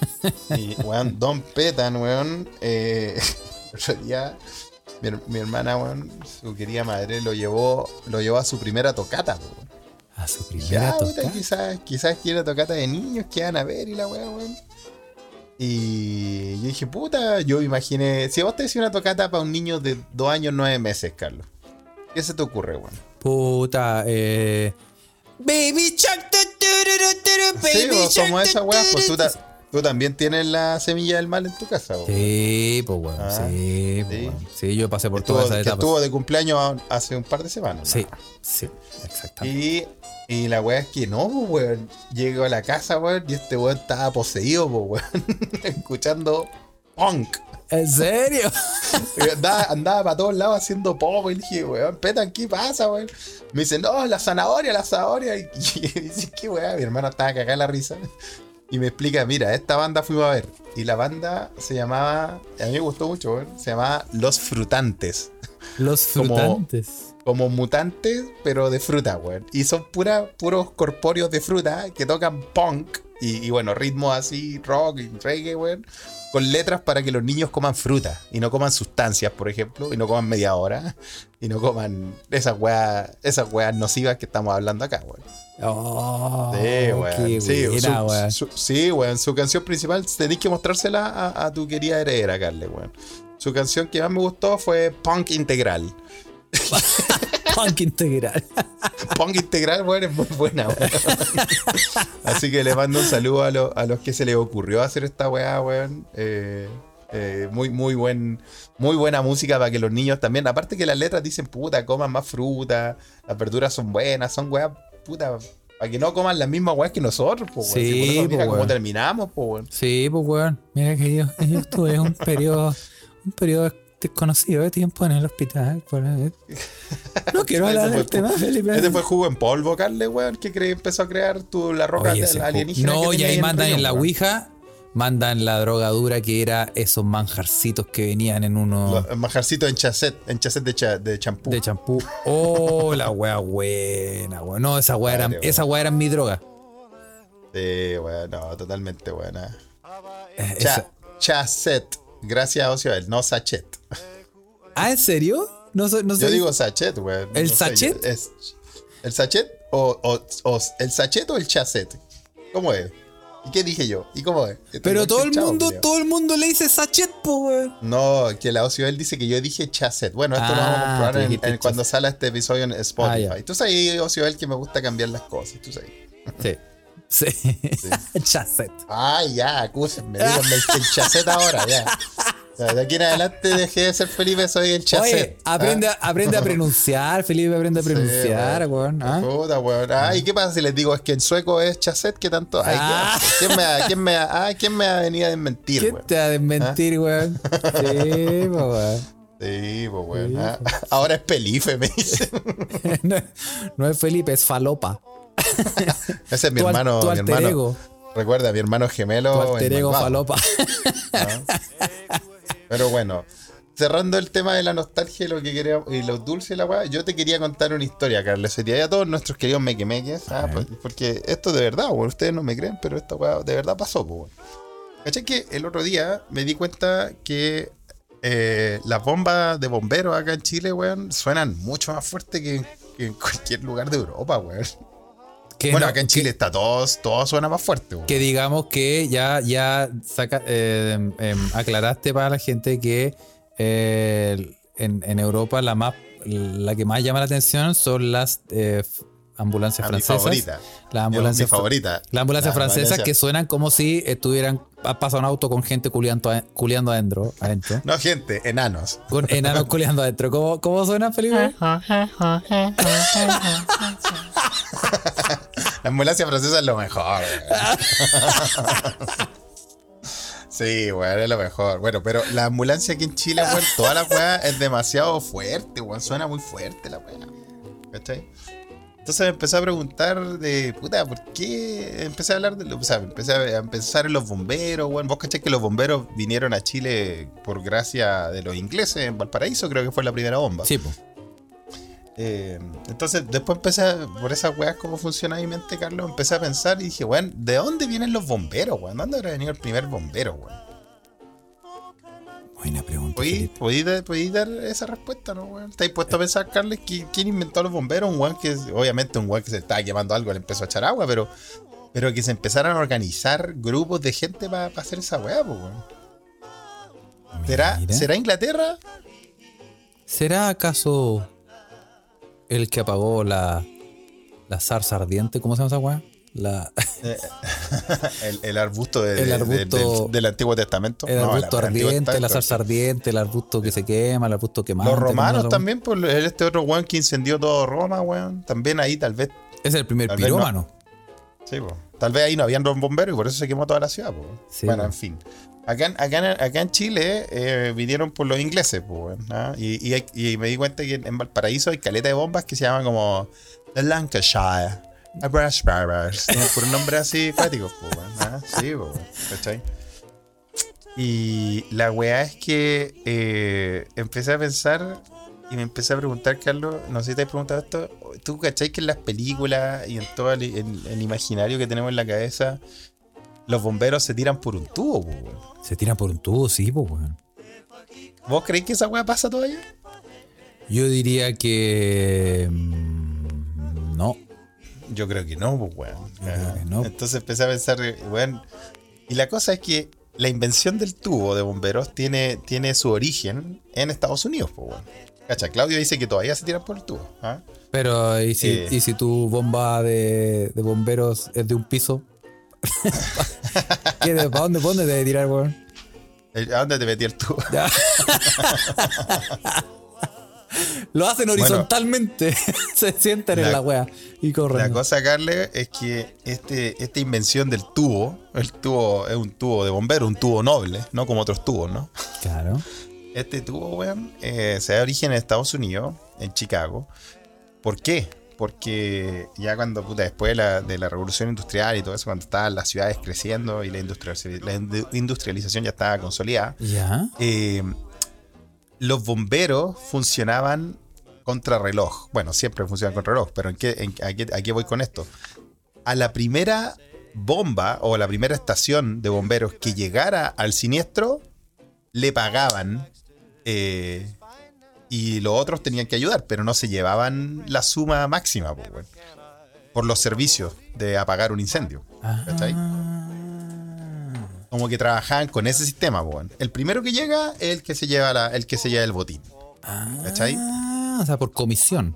[laughs] y, weón, Don Petan, weón, eh, [laughs] otro día, mi, hermana, weón, su querida madre, lo llevó, lo llevó a su primera tocata, weón. A su primera tocata. quizás, quizás quiera tocata de niños que van a ver y la weón, weón. Y yo dije, puta, yo imaginé, si vos te decís una tocata para un niño de dos años, nueve meses, Carlos, ¿qué se te ocurre, weón? Puta, eh... Baby Chuck, Sí, vos somos esa weá, pues tú, tú, también tienes la semilla del mal en tu casa, weón. Sí, pues weón. Ah, sí, pues, sí. sí, yo pasé por todas esas etapas. estuvo de cumpleaños hace un par de semanas. Sí, sí, exactamente. Y, y la weá es que no, pues, weón. Llego a la casa, weón, y este weón estaba poseído, pues, weón. [laughs] Escuchando punk. ¿En serio? andaba, andaba para todos lados haciendo poco y dije, weón, Petan, ¿qué pasa, weón? Me dice, no, la zanahoria, la zanahoria. Y, [laughs] dice, ¿qué weón? Mi hermano estaba cagada la risa. Y me explica, mira, esta banda fuimos a ver. Y la banda se llamaba, a mí me gustó mucho, weón, se llamaba Los Frutantes. Los Frutantes. Como, mutantes, pero de fruta, weón. Y son pura, puros corpóreos de fruta que tocan punk. Y, y bueno, ritmos así, rock y reggae, weón con letras para que los niños coman fruta y no coman sustancias, por ejemplo, y no coman media hora [laughs] y no coman esas weas, esas weas nocivas que estamos hablando acá, weón. Oh, sí, weón. Sí, su, sí, weón. Su canción principal tenéis que mostrársela a, tu querida heredera, Carle, weón. Su canción que más me gustó fue Punk Integral. [laughs] Punk integral. [laughs] Punk integral, bueno, es muy buena, weón. [laughs] Así que le mando un saludo a, los que se les ocurrió hacer esta weá, weón. Eh, eh, muy, muy, buen, muy buena música para que los niños también. Aparte que las letras dicen, puta, coman más fruta, las verduras son buenas, son weá, puta, para que no coman las mismas weas que nosotros, pues, Sí, mira cómo terminamos, pues, weón. Sí, pues, weón. Mira que yo, yo estuve un periodo, un periodo desconocido de tiempo en el hospital. No quiero [laughs] hablar del tema, Felipe. Este fue jugo en polvo, Carle, weón, que empezó a crear tu, la roca alienígena. No, y ahí mandan en la Ouija mandan la drogadura que era esos manjarcitos que venían en uno. manjarcitos en chasset, en chasset de champú. de champú. Oh, la wea buena, weón. No, esa wea, era, esa wea era mi droga. Sí, weón, no, totalmente buena. Eh, chasset. Gracias, Ocioel, no sachet. ¿Ah, en serio? No, no Yo digo sachet, güey. ¿El sachet? es, ¿El sachet o, o, el sachet o el chasset? ¿Cómo es? ¿Y qué dije yo? ¿Y cómo es? Pero todo el mundo, todo el mundo le dice sachet, pues, No, que la Ocioel dice que yo dije chasset. Bueno, esto lo vamos a ah, comprobar cuando sale este episodio en Spotify. Ah, tú sabes, Ocioel, que me gusta cambiar las cosas. Tú sabes. Sí. Sí. [laughs] chasset. Ah, ya, acúsenme. Díganme el chasset ahora, ya. De aquí en adelante dejé de ser Felipe, soy el chasset. Oye, aprende, ¿ah? aprende a [laughs] pronunciar, Felipe, aprende a pronunciar, weón. ¿ah? Puta, weón. Ah, ¿y qué pasa si les digo es que en sueco es chasset? ¿Qué tanto? Ay, ah. ¿quién, me, quién, me, ah, ¿Quién me ha venido a desmentir, ¿Quién te va a desmentir, ¿Ah? weón? Sí, weón. Sí, pues weón. Ahora es Pelife, me dice. [laughs] no, no, es Felipe, es Falopa. [laughs] Ese es mi hermano. mi hermano. Recuerda, mi hermano gemelo. Tu falopa. [laughs] Pero bueno, cerrando el tema de la nostalgia y lo que quería, y los dulces y la weá, yo te quería contar una historia, Carlos. Sería a todos nuestros queridos mequemeques, ah, pues, porque esto de verdad, ustedes no me creen, pero esta weá de verdad pasó, pues. ¿Cachai que el otro día me di cuenta que eh, las bombas de bomberos acá en Chile, weón, suenan mucho más fuerte que, que en cualquier lugar de Europa, weón bueno, acá en Chile está todo, todo suena más fuerte. Que digamos que ya, ya saca, eh, em, aclaraste para la gente que eh, en, Europa la más la que más llama la atención son las eh, ambulancias francesas. Favorita. Las ambulancias favorita. Las ambulancias francesas que suenan como si estuvieran pasado un auto con gente culiando, culiando adentro, adentro. No, gente, enanos. Con enanos culiando adentro. ¿Cómo, cómo suena, Felipe? [laughs] [laughs] La ambulancia francesa es lo mejor. [laughs] Sí, weón, es lo mejor. Bueno, pero la ambulancia aquí en Chile, weón, toda la weá es demasiado fuerte, weón. Suena muy fuerte la weá. ¿Cachai? Entonces me empecé a preguntar de, puta, ¿por qué? Empecé a hablar de, o sea, empecé a pensar en los bomberos, weón. Vos cachai que los bomberos vinieron a Chile por gracia de los ingleses en Valparaíso, creo que fue la primera bomba. Sí, pues. Eh, entonces, después empecé, por esas weas, cómo funciona mi mente, Carlos, empecé a pensar y dije, weón, ¿de dónde vienen los bomberos, weón? ¿Dónde habrá venido el primer bombero, weón? Buena pregunta. ¿Podéis dar esa respuesta, no, weón? ¿Estáis puesto a pensar, Carlos, quién inventó los bomberos? Un weón que, obviamente, un weón que se estaba quemando algo, le empezó a echar agua, pero, pero que se empezaran a organizar grupos de gente para hacer esa wea, weón. ¿Será, ¿Será Inglaterra? ¿Será acaso el que apagó la, la zarza ardiente, ¿cómo se llama esa weá? La, [laughs] el, arbusto, del Antiguo Testamento. El arbusto ardiente, la salsa ardiente, el arbusto que se quema, el arbusto quemado. Los romanos también, pues este otro weón que incendió todo Roma, weón. También ahí tal vez. Es el primer pirómano. Sí, pues. Tal vez ahí no habían bomberos y por eso se quemó toda la ciudad, pues. bueno, en fin. Acá, acá, en Chile eh, vinieron por los ingleses, pues, ¿ah? y, y, me di cuenta que en Valparaíso hay caleta de bombas que se llaman como The Lancashire. Brush barbers. Por un nombre así cuático, pues, ¿ah? Sí, ¿cachai? Y la weá es que eh, empecé a pensar y me empecé a preguntar, Carlos, no sé si te has preguntado esto, ¿tú cachai que en las películas y en todo el, imaginario que tenemos en la cabeza, los bomberos se tiran por un tubo, po, Se tiran por un tubo, sí, pues, weón. ¿Vos creéis que esa weá pasa todavía? Yo diría que... Mm, no. Yo creo que no, pues, weón. Entonces empecé a pensar, weón. Y la cosa es que la invención del tubo de bomberos tiene, tiene su origen en Estados Unidos, pues, weón. Cacha, Claudio dice que todavía se tiran por el tubo. ¿ah? Pero, ¿y si, eh. ¿y si tu bomba de, de, bomberos es de un piso? [laughs] ¿Qué, ¿Para dónde, dónde debe tirar, weón? ¿A dónde te metí el tubo? Lo hacen horizontalmente. [laughs] se sientan en la wea y corren. La cosa, Carle, es que este, esta invención del tubo, el tubo es un tubo de bombero, un tubo noble, no como otros tubos, ¿no? Claro. Este tubo, weón, eh, se da origen en Estados Unidos, en Chicago. ¿Por qué? Porque ya cuando, puta, después de la, revolución industrial y todo eso, cuando estaban las ciudades creciendo y la, industrialización ya estaba consolidada, eh, los bomberos funcionaban contra reloj. Bueno, siempre funcionan contra reloj, pero ¿en qué, a, qué, voy con esto? A la primera bomba o a la primera estación de bomberos que llegara al siniestro, le pagaban eh, y los otros tenían que ayudar, pero no se llevaban la suma máxima por los servicios de apagar un incendio. ¿Cachai? Como que trabajaban con ese sistema. El primero que llega es el que se lleva, el, que se lleva el botín. ¿Cachai? o sea, por comisión.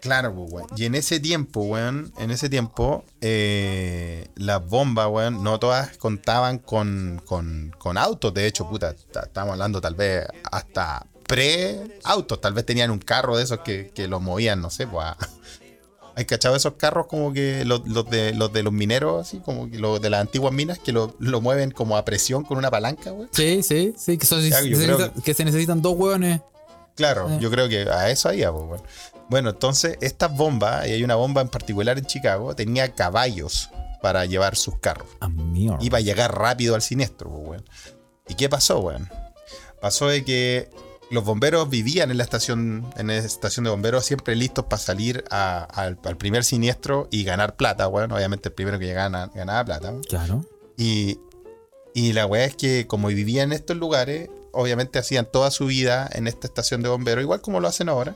Claro, pues, Y en ese tiempo, weón, en ese tiempo, eh, las bombas, weón, no todas contaban con, con, autos. De hecho, puta, estamos hablando tal vez hasta pre-autos. Tal vez tenían un carro de esos que, los movían, no sé, pues. [laughs] ¿Hay cachado esos carros como que los, de, los de los mineros, así, como que los de las antiguas minas, que lo, mueven como a presión con una palanca, weón? Sí, sí, sí, que, se, necesitan dos hueones. Claro, yo creo que a eso había, pues, weón. Bueno, entonces estas bombas, y hay una bomba en particular en Chicago, tenía caballos para llevar sus carros. Iba a llegar rápido al siniestro, weón. ¿Y qué pasó, weón? Pasó de que los bomberos vivían en la estación, en la estación de bomberos, siempre listos para salir al, primer siniestro y ganar plata, weón. Obviamente el primero que llegaba ganaba plata. Claro. Y, y la weá es que como vivían en estos lugares, obviamente hacían toda su vida en esta estación de bomberos, igual como lo hacen ahora.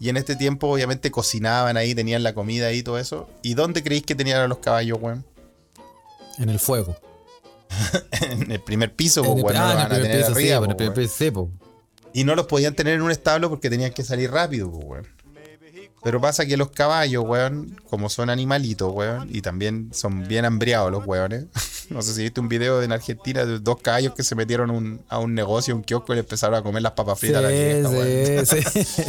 Y en este tiempo, obviamente, cocinaban ahí, tenían la comida ahí y todo eso. ¿Y dónde creéis que tenían a los caballos, weón? En el fuego. [laughs] en el primer piso, weón. No van a tener arriba, en el primer piso, Y no los podían tener en un establo porque tenían que salir rápido, weón. Pero pasa que los caballos, weón, como son animalitos, weón, y también son bien hambriados los weones. [laughs] no sé si viste un video en Argentina de dos caballos que se metieron a un negocio, un kiosco y le empezaron a comer las papas fritas a la vieja, sí, [laughs] sí.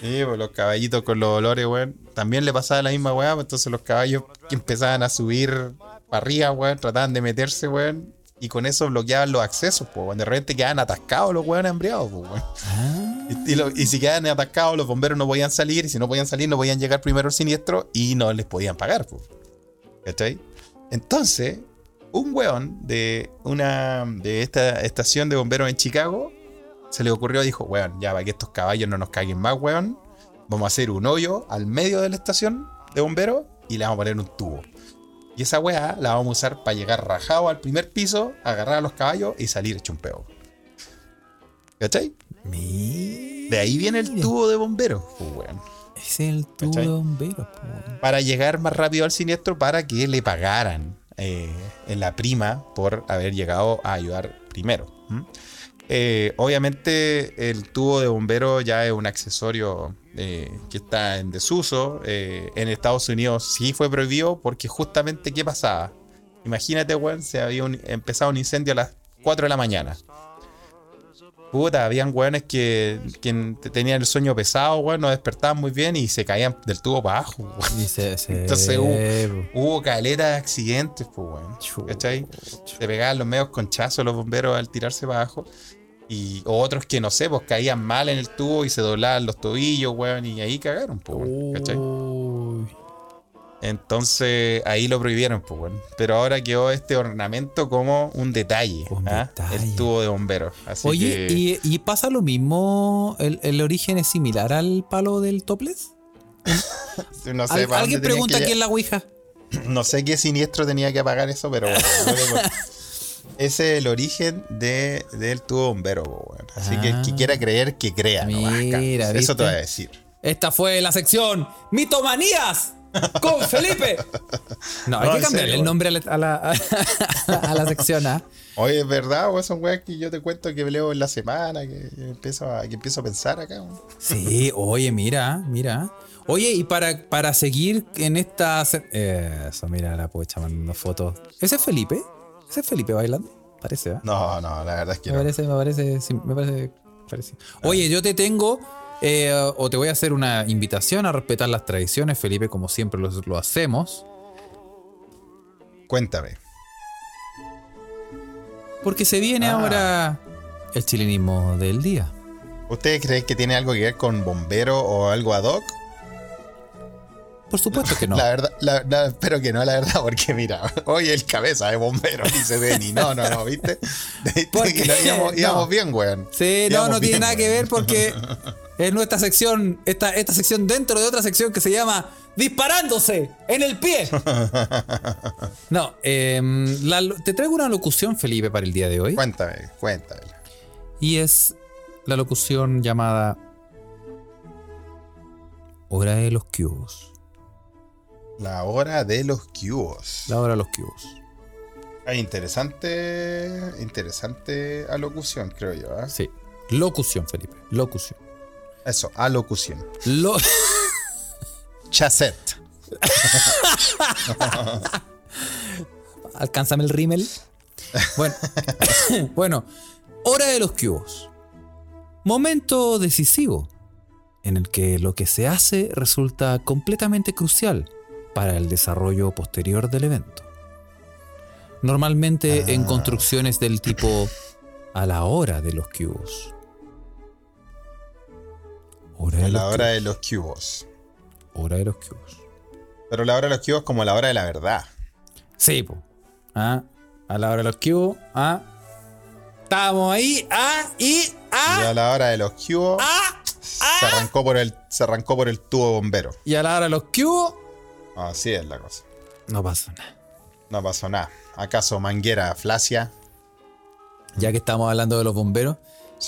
Sí, pues los caballitos con los olores, weón. También le pasaba la misma weá, pues entonces los caballos que empezaban a subir para arriba, weón, trataban de meterse, weón. Y con eso bloqueaban los accesos, pues, De repente quedaban atascados los weones hambriados, pues. Ah. Y, si quedaban atascados, los bomberos no podían salir. Y si no podían salir, no podían llegar primero al siniestro y no les podían pagar, pues. ¿Cachai? Entonces, un weón de una de esta estación de bomberos en Chicago se le ocurrió, dijo, weón, ya para que estos caballos no nos caguen más, weón, vamos a hacer un hoyo al medio de la estación de bomberos y le vamos a poner un tubo. Y esa weá la vamos a usar para llegar rajado al primer piso, agarrar a los caballos y salir hecho un peo. ¿Cachai? De ahí viene el tubo de bomberos, pues. Es el tubo de bomberos, pues, Para llegar más rápido al siniestro para que le pagaran eh, en la prima por haber llegado a ayudar primero. Eh, obviamente el tubo de bombero ya es un accesorio eh, que está en desuso. Eh, en Estados Unidos sí fue prohibido porque justamente ¿qué pasaba? Imagínate, weón, se había empezado un incendio a las 4 de la mañana. Puta, habían weones que, tenían el sueño pesado, weón, no despertaban muy bien y se caían del tubo para abajo, [laughs] Entonces hubo, hubo caleta de accidentes, pues, weón. ¿Cachai? Se pegaban los medios conchazos los bomberos al tirarse para abajo. Y otros que no sé, pues caían mal en el tubo y se doblaban los tobillos, weón, y ahí cagaron, pues, weón. ¿Cachai? Entonces ahí lo prohibieron, pues, Pero ahora quedó este ornamento como un detalle. ¿ah? El tubo de bomberos. Oye, ¿y, pasa lo mismo? ¿El, origen es similar al palo del topless? [laughs] no sé, ¿Alguien pregunta quién es la Ouija? [clears throat] No sé qué siniestro tenía que apagar eso, pero bueno. [laughs] Ese es el origen de, del tubo bombero, bueno. Así que quien quiera creer, que crea. Mira, Eso te voy a decir. Esta fue la sección Mitomanías con Felipe. No, hay que cambiarle el nombre a la, a la, sección ¿ah? Oye, es verdad, o son weas que yo te cuento que leo en la semana, que, empiezo, a, que empiezo a pensar acá. Sí, oye, mira, mira. Oye, y para, para seguir en esta. eso, mira la pocha mandando fotos. ¿Ese es Felipe? ¿Ese es Felipe bailando? Parece, ¿eh? No, no, la verdad es que me no. Parece, me parece, me parece, parece. Oye, yo te tengo eh, o te voy a hacer una invitación a respetar las tradiciones, Felipe, como siempre lo, hacemos. Cuéntame. Porque se viene ah. ahora el chilenismo del día. ¿Ustedes creen que tiene algo que ver con bombero o algo ad hoc? Por supuesto que no. [laughs] La verdad, la, espero que no, la verdad, porque mira, [laughs] hoy el cabeza de bombero dice Denny. No, no, no, ¿viste? [laughs] Porque íbamos, bien, weón. Sí, no, no tiene nada que ver porque es nuestra sección, esta, esta sección dentro de otra sección que se llama Disparándose en el pie. [laughs] No, em, te traigo una locución, Felipe, para el día de hoy. Cuéntame, cuéntame. Y es la locución llamada Hora de los cubos. La hora de los cubos. La hora de los cubos. Ah, interesante, interesante alocución, creo yo. ¿eh? Sí, locución, Felipe, locución. Eso, alocución. Lo... [laughs] Chasset. Alcánzame el rímel. Bueno, [coughs] bueno, hora de los cubos. Momento decisivo en el que lo que se hace resulta completamente crucial para el desarrollo posterior del evento. Normalmente en ah. construcciones del tipo a la hora de los cubos. A la hora de los cubos. Hora de los cubos. Pero la hora de los cubos como la hora de la verdad. Sí, po. ¿Ah? A la hora de los cubos. ¿Ah? Estábamos ahí. ¿Ah? Y. ¿Ah? Y a la hora de los cubos. ¿Ah? Se ¿Ah? arrancó por el, se arrancó por el tubo bombero. Y a la hora de los cubos. Así es la cosa. No pasó nada. No pasó nada. ¿Acaso manguera flacia? Ya que estamos hablando de los bomberos.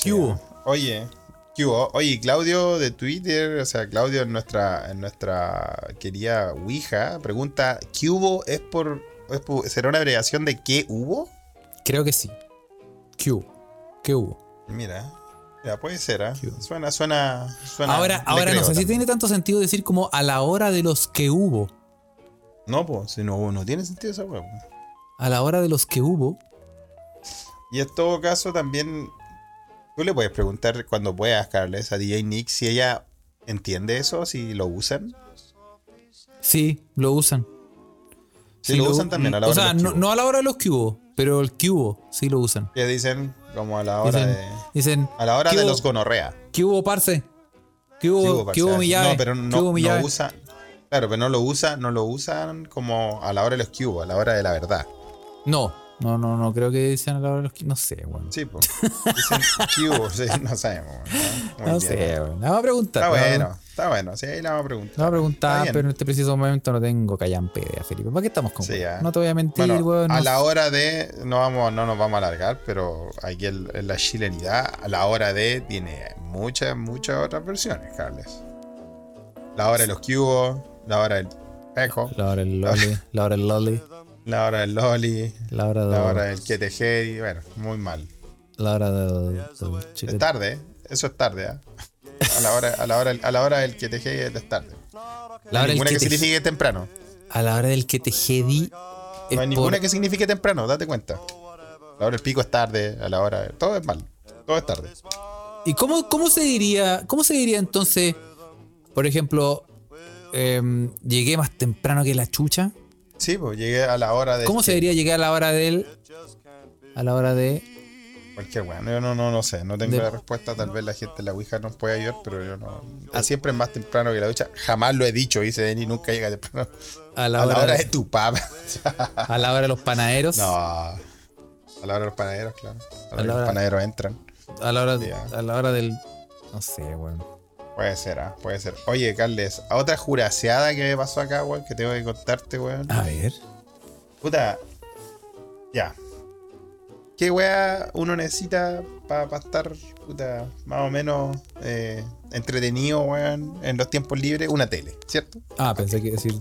¿Qué hubo? Oye, ¿qué hubo? Oye, Claudio de Twitter, o sea, Claudio en nuestra, en nuestra querida Ouija, pregunta: ¿Qué hubo? ¿Es por, ¿Será una abreviación de qué hubo? Creo que sí. ¿Qué hubo? ¿Qué hubo? Mira. Ya, puede ser, ¿eh? Suena, suena, suena. Ahora, ahora no sé si tiene tanto sentido decir como a la hora de los que hubo. No, pues, si no hubo, no tiene sentido esa hueá. A la hora de los que hubo. Y en todo caso, también. Tú le puedes preguntar cuando puedas, Carles, a DJ Nick si ella entiende eso, si lo usan. Sí, lo usan. Sí, lo, usan también a la hora O sea, no, no, a la hora de los que hubo, pero el que hubo sí lo usan. Ya dicen como a la hora de. Dicen. A la hora de los gonorrea. ¿Qué hubo, parce? ¿Qué hubo, ¿Qué hubo, mi llave? No, pero no, no usa. Claro, pero no lo usa, no lo usan como a la hora de los cubos, a la hora de la verdad. No, no, no, no creo que dicen a la hora de los No sé, bueno. Sí, pues. Dicen [laughs] cubos, sí, no sabemos. No, no sé, bueno. Vamos a preguntar. Está bueno. Está bueno, sí, ahí la vamos a preguntar. La vamos a preguntar, pero en este preciso momento no tengo callampe, Felipe. ¿Para qué estamos con sí, No te voy a mentir, weón. a la hora de. No, vamos, no nos vamos a alargar, pero aquí en la chilenidad, a la hora de, tiene muchas, muchas otras versiones, Carles. La hora de los cubos, la hora del eco. La hora del loli, la hora del loli. La hora del loli. La hora, la hora del que y bueno, muy mal. La hora del, Es tarde, ¿eh? Eso es tarde, ¿eh? A la hora, a la hora, a la hora del que te es tarde. La hora ninguna que, signifique temprano. A la hora del que te jedi. No hay ninguna que signifique temprano, date cuenta. La hora del pico es tarde, a la hora. Todo es mal. Todo es tarde. ¿Y cómo, cómo se diría? ¿Cómo se diría entonces? Por ejemplo, em, llegué más temprano que la chucha. Sí, pues llegué a la hora de. ¿Cómo se diría llegué a la hora del. A la hora de. Cualquier bueno, yo no, no, no sé, no tengo la respuesta, tal vez la gente de la Ouija nos pueda ayudar, pero yo no. Ah. Siempre es más temprano que la ducha. Jamás lo he dicho, dice Denny, nunca llega temprano. A la, hora, de, tu papa. [laughs] a la hora de los panaderos. No. A la hora de los panaderos, claro. A la hora de los panaderos entran. A la hora, a la hora del. No sé, bueno. Puede ser, ¿ah? puede ser. Oye, Carles, a otra juraseada que me pasó acá, weón, que tengo que contarte, weón. A ver. Puta. Ya. ¿Qué weá uno necesita para estar, puta, más o menos eh, entretenido, weón, en los tiempos libres? Una tele, ¿cierto? Ah, pensé que decir.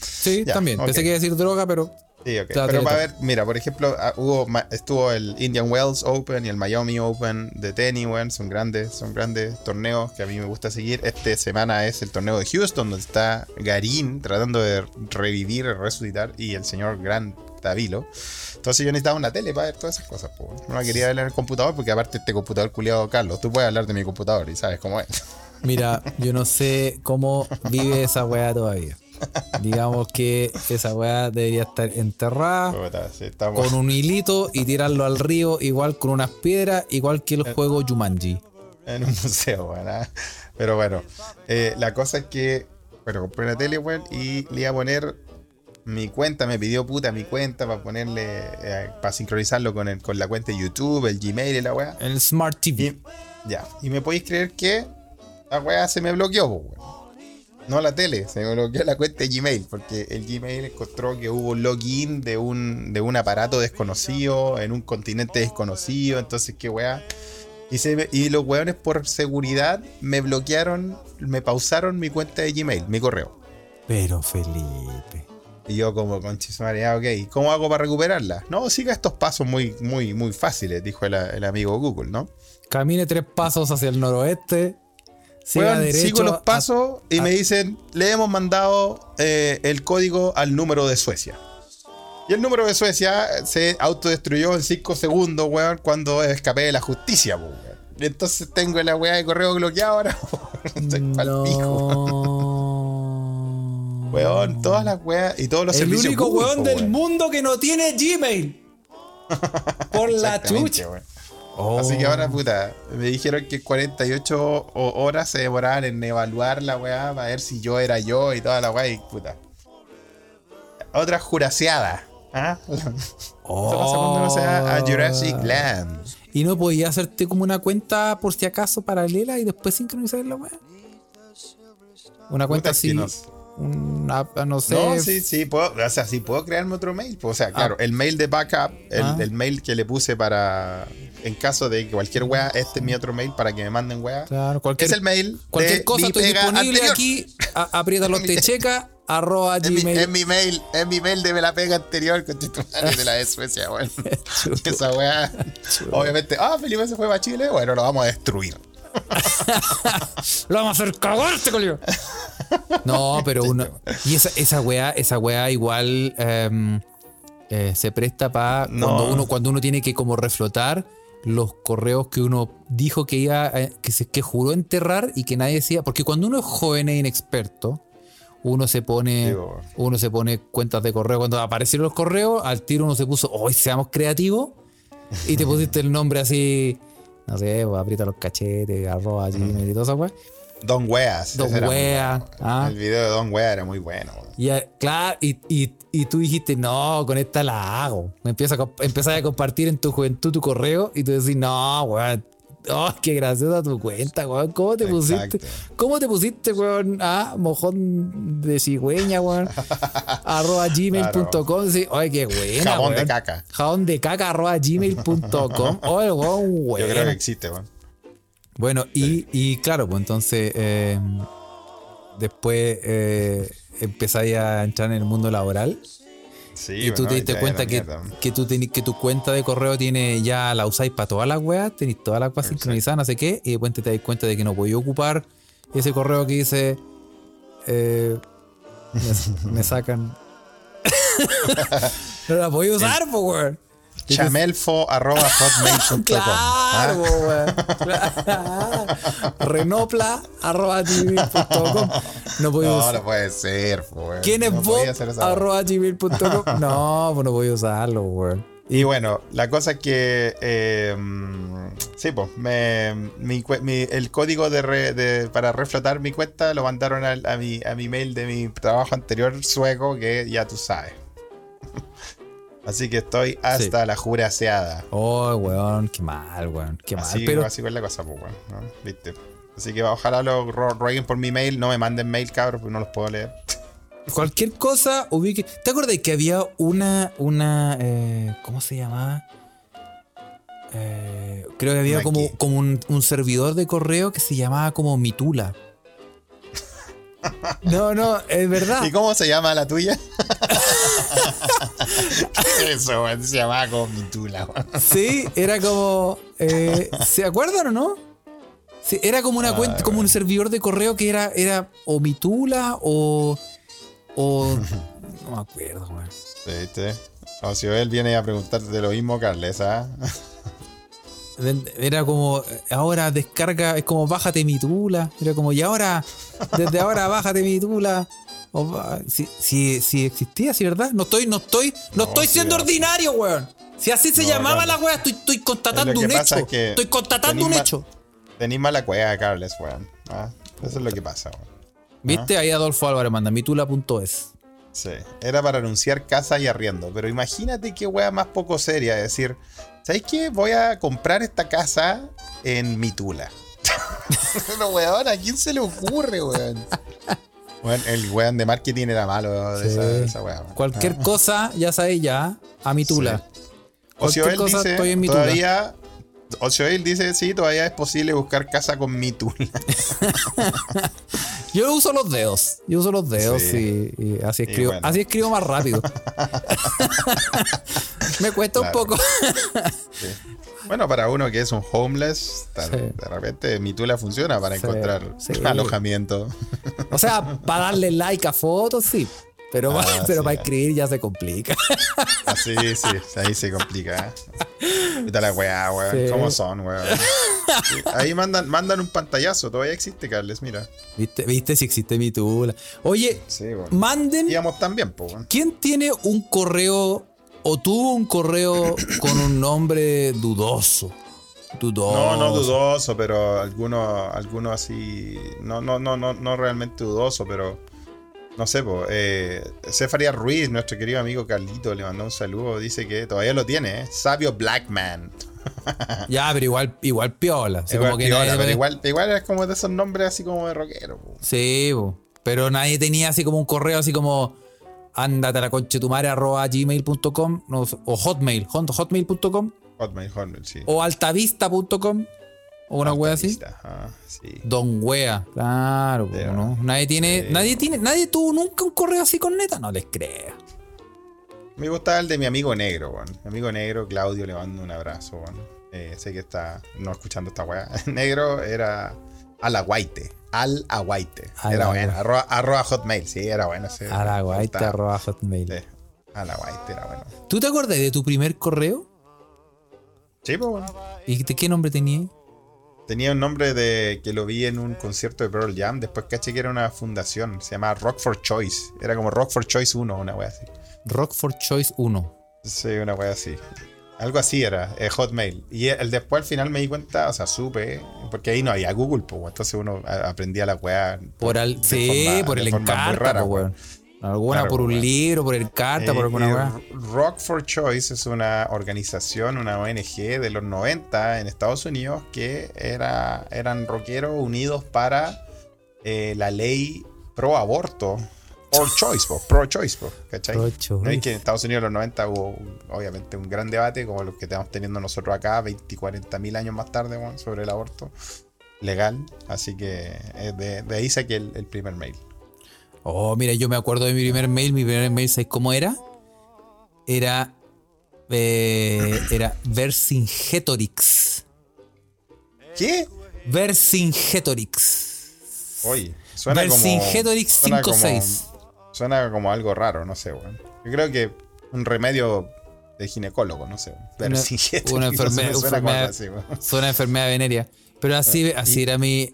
Sí, también. Pensé que iba a decir droga, pero Sí, ok. Pero para ver, mira, por ejemplo, ah, hubo, estuvo el Indian Wells Open y el Miami Open de tenis, weón. Son grandes, son grandes torneos que a mí me gusta seguir. Esta semana es el torneo de Houston, donde está Garín tratando de revivir, resucitar, y el señor Grant Tavilo. Entonces yo necesitaba una tele para ver todas esas cosas. No la quería ver en el computador porque aparte este computador culiado Carlos, tú puedes hablar de mi computador y sabes cómo es. Mira, yo no sé cómo vive [laughs] esa weá todavía. Digamos que esa weá debería estar enterrada con un hilito y tirarlo al río, igual con unas piedras, igual que el juego Jumanji. En un [laughs] museo, weón. ¿ah? Pero bueno, eh, la cosa es que, bueno, compré una tele, weón, y le iba a poner mi cuenta, me pidió puta mi cuenta para ponerle, eh, para sincronizarlo con, el, con la cuenta de YouTube, el Gmail y la weá. El Smart TV. ya, y me podéis creer que la weá se me bloqueó, weón. No la tele, se me bloqueó la cuenta de Gmail, porque el Gmail encontró que hubo login de un, de un aparato desconocido en un continente desconocido, entonces qué weá. Y, y los weones por seguridad me bloquearon, me pausaron mi cuenta de Gmail, mi correo. Pero Felipe. Y yo como con ah, ok, ¿cómo hago para recuperarla? No, siga estos pasos muy, muy, muy fáciles, dijo el, el amigo Google, ¿no? Camine tres pasos hacia el noroeste sigo los pasos y me dicen, le hemos mandado eh, el código al número de Suecia. Y el número de Suecia se autodestruyó en 5 segundos, weón, cuando escapé de la justicia, weón. Entonces tengo la weá de correo bloqueado ahora. [laughs] Estoy no. Weón, todas las weas y todos los el El único weón del mundo que no tiene Gmail. Por la [laughs] chucha. Así que ahora, oh. puta, me dijeron que 48 horas se demoraban en evaluar la weá para ver si yo era yo y toda la weá y puta. Otra juraseada. ¿Ah? [laughs] Oh. a Jurassic Land. ¿Y no podía hacerte como una cuenta por si acaso paralela y después sincronizar la weá? Una cuenta así no sé. No, sí, sí, puedo, o sea, sí puedo crearme otro mail. O sea, claro, ah. el mail de backup, ah. el, mail que le puse para, en caso de que cualquier wea, este es mi otro mail para que me manden wea. Claro, cualquier, es el mail. Cualquier cosa estoy disponible aquí, aprieta los [laughs] checa arroba gmail. Es mi mail, es mi mail de la pega anterior con de la de Suecia, [laughs] bueno. Esa wea. Obviamente, ah, Felipe se fue para Chile, bueno, lo vamos a destruir. Lo vamos a hacer cagarte, colio. No, pero uno. Y esa, esa weá, esa weá igual em, eh, se presta para cuando uno, cuando uno tiene que como reflotar los correos que uno dijo que iba, que se que juró enterrar y que nadie decía. Porque cuando uno es joven e inexperto, uno se pone, uno se pone cuentas de correo. Cuando aparecieron los correos, al tiro uno se puso, hoy seamos creativos. Y te pusiste el nombre así, no sé, pues, aprieta los cachetes, arroba gmail y todo eso, Don Weas. Don Wea. ¿ah? El video de Don Wea era muy bueno. Y, claro, y, y, y, tú dijiste, no, con esta la hago. Empiezas a, a compartir en tu juventud tu correo y tú decís, no, weón. Oh, qué graciosa tu cuenta, weón. ¿Cómo te pusiste? ¿Cómo te pusiste, weón? Ah, mojón de cigüeña, weón. [laughs] arroba gmail.com. Sí, oye, qué buena. Jabón de caca. Jabón de caca arroba gmail.com. Oye, [laughs] weón, weón. Yo creo que existe, weón. Bueno, y, claro, pues entonces em, después eh, empezáis a entrar en el mundo laboral y tú te diste cuenta que, que, tú que tu cuenta de correo tiene ya la usáis para todas las weas, tenéis todas las weas sincronizadas, no sé qué, y después te das cuenta de que no podía ocupar ese correo que dice eh, me, [laughs] sacan. [laughs] no la podía usar, pues, weón. Chamelfo arroba hotmail.com. [laughs] Claro, ¿Ah? [laughs] Renopla arroba gmail.com. No, no, no puede ser, weón. ¿Quién es Bob arroba gmail.com? [laughs] No, pues no voy a usarlo, weón. Y bueno, la cosa es que. Eh, sí, pues. el código de, para reflotar mi cuenta lo mandaron a, mi, a mi mail de mi trabajo anterior sueco, que ya tú sabes. Así que estoy hasta la juraseada. Oh, weón, qué mal, weón. Qué mal. Así, pero... así es la cosa, pues, weón. ¿Viste? Así que ojalá lo rueguen por mi mail. No me manden mail, cabrón, porque no los puedo leer. [laughs] Cualquier cosa, ubique. ¿Te acuerdas que había una. una eh, ¿Cómo se llamaba? Eh, creo que había como, como un, un, servidor de correo que se llamaba como Mitula. No, no, es verdad. ¿Y cómo se llama la tuya? [laughs] Eso, se llamaba como Mitula. Sí, era como. Eh, ¿Se acuerdan o no? Sí, era como una cuenta, como un servidor de correo que era, era o Mitula o. o. [laughs] No me acuerdo, güey. Sí, sí. O si él viene a preguntarte de lo mismo, Carles, ¿ah? Era como, ahora descarga, es como bájate mi tula. Era como, y ahora, desde ahora bájate mi tula. si, si, existía, si verdad. No estoy, no estoy, no, estoy siendo ordinario, weón. Si así se llamaba la weá, estoy, estoy constatando un hecho. estoy constatando un hecho. Tenís mala cueva, Carles, weón. ¿ah? Eso es lo que pasa, weón. ¿Viste? ¿Ah? Ahí Adolfo Álvarez manda mitula.es. Sí, era para anunciar casa y arriendo. Pero imagínate qué weá más poco seria. Es decir, ¿sabes qué? Voy a comprar esta casa en Mitula. [laughs] Pero weón, ¿a quién se le ocurre, weón? Bueno, el weón de marketing era malo de esa, weá. Cualquier ah. cosa, ya sabéis ya, a Mitula. Sí. Cualquier cosa, dice, estoy en Mitula. Todavía Ocioil dice, sí, todavía es posible buscar casa con Mitula. [laughs] Yo uso los dedos. Yo uso los dedos y, así escribo. Así escribo más rápido. [laughs] [laughs] Me cuesta un poco. Bueno, para uno que es un homeless, de repente Mitula funciona para encontrar [laughs] alojamiento. O sea, para darle like a fotos, sí. Pero, ah, [laughs] pero para escribir ya se complica. Ah, sí, sí, ahí se complica. Mira la weá, weón. ¿Cómo son, weón? Ahí mandan, mandan un pantallazo. Todavía existe, Carles, mira. ¿Viste, ¿Viste si existe mi tula? Oye, manden. Íbamos también, po, ¿Quién tiene un correo o tuvo un correo con un nombre dudoso? Dudoso. No, no dudoso, pero alguno, alguno así. No, no, no, no, no realmente dudoso, pero no sé, pues, eh, Cefaria Ruiz, nuestro querido amigo Carlito, le mandó un saludo. Dice que todavía lo tiene, ¿eh? Sabio Blackman. [laughs] ya, pero igual, igual piola. igual, igual, igual es como de esos nombres así como de rockero. Sí, pero nadie tenía así como un correo así como ándate a la concha tu madre arroba gmail.com o hotmail, hotmail.com. Hotmail, hotmail, sí. O altavista.com. O una wea así. Don Wea, claro, ¿no? Nadie tiene, nadie tiene, nadie tuvo nunca un correo así con neta, no les crea. Me gustaba el de mi amigo negro. Mi amigo negro, Claudio, le mando un abrazo, weón. Eh, sé que está no escuchando esta weá. [laughs] negro era al aguaite. Al. Era bueno. Arroba, hotmail, sí, era bueno. Sí, al aguaite, arroba hotmail. Sí, al aguaite era bueno. ¿Tú te acuerdas de tu primer correo? Sí, pues bueno. ¿Y de qué nombre tenía? Tenía un nombre de que lo vi en un concierto de Pearl Jam. Después caché que era una fundación. Se llamaba Rock for Choice. Era como Rock for Choice 1, una wea así. Rock for Choice 1. Sí, una wea así. Algo así era, eh, Hotmail. Y el, después al final me di cuenta, o sea, supe, porque ahí no había Google, pues, entonces uno aprendía la wea. Por, al, sí, por el encargo, Alguna por un libro, por el carta, por eh, alguna Rock for Choice es una organización, una ONG de los 90 en Estados Unidos que era, eran rockeros unidos para eh, la ley pro aborto. Or choice, pro choice, ¿cachai? Pro choice. que en Estados Unidos en los 90 hubo obviamente un gran debate como los que estamos teniendo nosotros acá, 20 y 40 mil años más tarde, sobre el aborto legal. Así que eh, de, ahí saqué el primer mail. Oh, mira, yo me acuerdo de mi primer mail. Mi primer mail, ¿sabes cómo era? era. Eh, era Vercingetorix. ¿Qué? Vercingetorix. Oye, suena Vercingetorix 56. Suena como algo raro, no sé, weón. Yo creo que un remedio de ginecólogo, no sé. Vercingetorix. Una, [laughs] enfermedad, suena, enfermedad venérea. Pero así, así era mi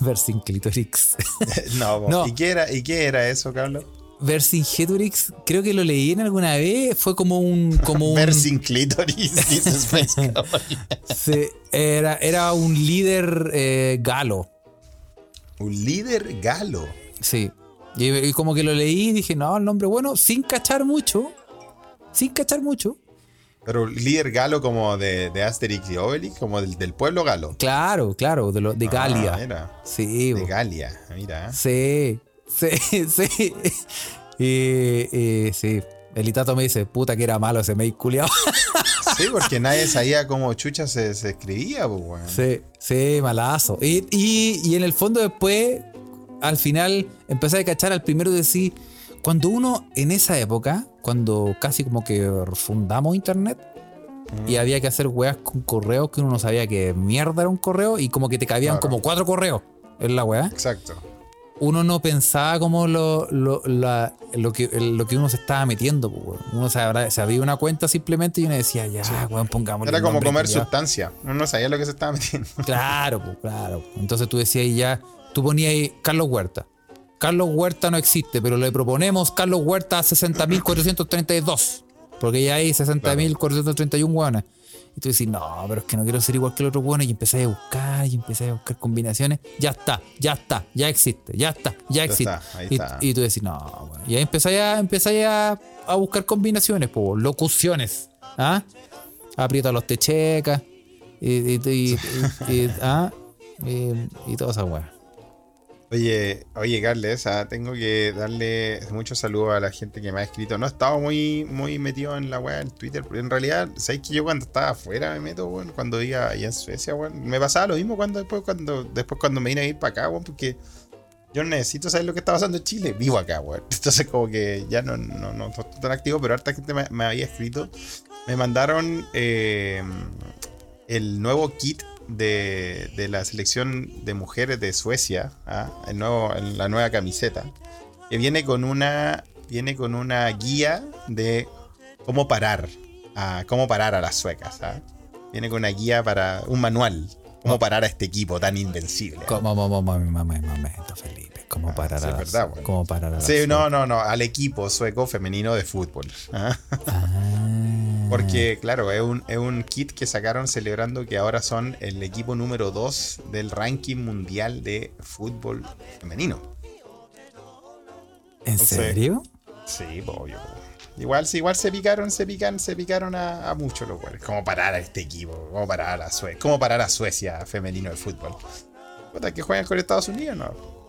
Versinclitorix. [laughs] [laughs] no, no. ¿Y, qué era, ¿Y qué era eso, Carlos? Vercingetorix, creo que lo leí en alguna vez, fue como un... Como un Versinclitoris, sí, era, era un líder eh, galo. ¿Un líder galo? Sí. Y, como que lo leí y dije, no, el nombre bueno, sin cachar mucho. Sin cachar mucho. Pero líder galo como de, Asterix y Obelix, como del, pueblo galo. Claro, claro, de, de ah, Galia. Mira. Sí. De Galia, mira. Sí. Sí, [laughs] sí. Y, sí. El Itato me dice, puta que era malo ese mail culiado. [laughs] Sí, porque nadie sabía cómo chucha se, escribía, pues, Sí, sí, malazo. Y, en el fondo después, al final, empecé a cachar al primero de decir, cuando uno en esa época, cuando casi como que fundamos internet, y había que hacer weas con correos que uno no sabía que mierda era un correo y como que te cabían como cuatro correos en la wea. Exacto uno no pensaba como lo, lo, que, lo que uno se estaba metiendo. Pues, uno se, abría una cuenta simplemente y uno decía, ya, sí. pongamos. Era como comer sustancia. Uno no sabía lo que se estaba metiendo. Claro, pues, claro. Entonces tú decías ya, tú ponías ahí Carlos Huerta. Carlos Huerta no existe, pero le proponemos Carlos Huerta a 60.432. Porque ya hay 60.431 hueones. Y tú decís, no, pero es que no quiero ser igual que el otro bueno. Y empecé a buscar y empecé a buscar combinaciones. Ya está, ya está, ya existe, ya está, ya existe. y, tú decís, no, bueno. Y ahí empecé a, empecé a, a buscar combinaciones, pues, locuciones. ¿ah? Aprieta los techecas. Y, y, y, y, [laughs] ¿ah? y, todas esas weas. Oye, oye, Carles, ah, tengo que darle muchos saludos a la gente que me ha escrito. No he estado muy, muy metido en la web en Twitter, pero en realidad, ¿sabes que yo cuando estaba afuera me meto, bueno, cuando iba allá en Suecia, bueno, me pasaba lo mismo cuando después cuando después cuando me vine a ir para acá, bueno, porque yo necesito saber lo que está pasando en Chile. Vivo acá, bueno. [laughs] Entonces como que ya no, no, no estoy tan activo, pero harta gente me, había escrito. Me mandaron eh, el nuevo kit de, la selección de mujeres de Suecia, ¿ah? el nuevo, la nueva camiseta, que viene con una, viene con una guía de cómo parar, a, cómo parar a las suecas. ¿ah? Viene con una guía para un manual, cómo parar a este equipo tan invencible. ¿Cómo, momento, Felipe? ¿Cómo ah, parar, a, las, ¿cómo parar a Sí, no, no, no, al equipo sueco femenino de fútbol. ah. Porque, claro, es un, es un kit que sacaron celebrando que ahora son el equipo número 2 del ranking mundial de fútbol femenino. ¿En serio? Sí, obvio. Igual, igual se picaron, se pican, se picaron a, a muchos los güeyes. ¿Cómo parar a este equipo? ¿Cómo parar a Suecia? ¿Cómo parar a Suecia femenino de fútbol? Puta, que juegan con Estados Unidos, ¿no?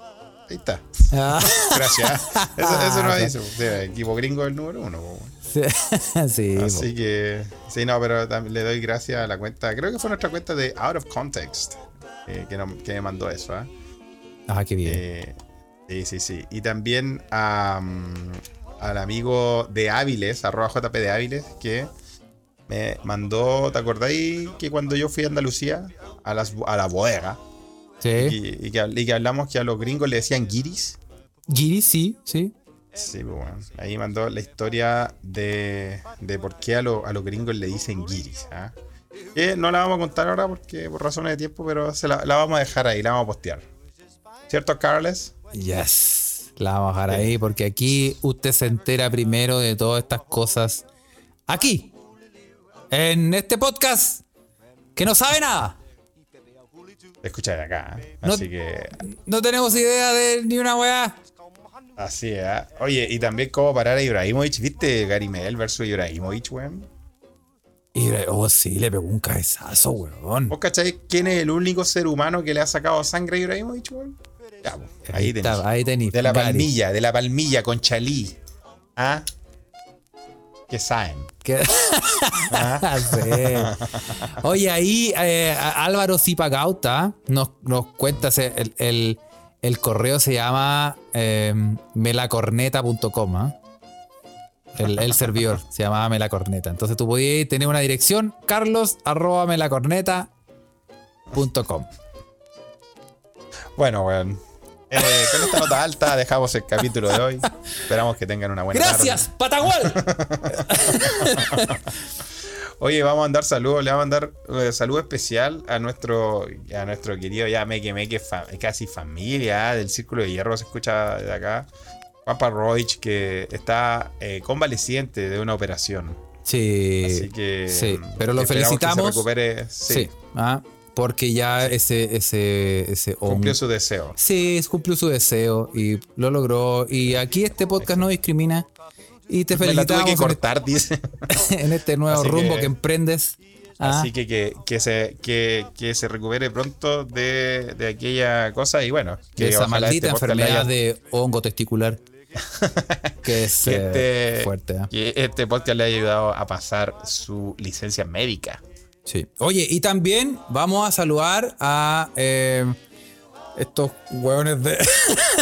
Ahí está. Ah. Gracias. [laughs] Eso, eso no dice. el equipo gringo es el número uno. [laughs] sí. Así que, sí, no, pero le doy gracias a la cuenta. Creo que fue nuestra cuenta de Out of Context eh, que, me mandó eso. ¿eh? Ah, qué bien. Eh, sí, sí, sí. Y también al amigo de Áviles, arroba JP de Áviles, que me mandó, ¿te acordáis que cuando yo fui a Andalucía, a, las, a la bodega, sí. y, que, y que hablamos que a los gringos le decían guiris? Guiris, sí, sí. Sí, pues bueno. Ahí mandó la historia de, de por qué a, lo, a los gringos le dicen guiris. ¿ah? Que no la vamos a contar ahora porque por razones de tiempo, pero se la, la, vamos a dejar ahí, la vamos a postear. ¿Cierto, Carles? Yes. La vamos a dejar ahí porque aquí usted se entera primero de todas estas cosas. Aquí. En este podcast. Que no sabe nada. Escucha de acá. ¿eh? Así que. No tenemos idea de ni una weá. Así es. ¿eh? Oye, y también cómo parar a Ibrahimovic. ¿Viste Gary Medel versus Ibrahimovic, weón? Oh, sí, le pegó un cabezazo, weón. ¿Vos cacháis quién es el único ser humano que le ha sacado sangre a Ibrahimovic, weón? Ya, pues, ahí tenéis. Ahí tenéis. De la palmilla, de la palmilla con Chalí. ¿Ah? Que saben. ¿Ah? [laughs] sí. Oye, ahí eh, Álvaro Zipagauta nos, nos cuenta el, el el correo se llama eh, melacorneta.com. ¿ah? El, servidor [laughs] se llamaba Melacorneta. Entonces tú podías tener una dirección, carlos arroba melacorneta.com. Bueno, bueno. Eh, con esta nota alta dejamos el capítulo de hoy. Esperamos que tengan una buena Gracias, Patagual. [laughs] Oye, vamos a mandar saludos, le vamos a mandar eh, saludo especial a nuestro, a nuestro querido ya Meque Meque, casi familia del Círculo de Hierro, se escucha de acá. Papa Roich, que está eh, convaleciente de una operación. Sí. Así que. Sí, pero lo felicitamos. Que se recupere. Sí. Ah, porque ya ese, ese, ese Cumplió su deseo. Sí, cumplió su deseo y lo logró. Y aquí este podcast no discrimina. Y te felicitamos. que cortar, dice. [laughs] en este nuevo rumbo que, emprendes. Así ah. que, que, se, que, se recupere pronto de, de, aquella cosa y bueno. Que esa maldita este enfermedad de hongo testicular. [laughs] que es eh, este, fuerte. ¿eh? Que este podcast le ha ayudado a pasar su licencia médica. Sí. Oye, y también vamos a saludar a eh, estos hueones de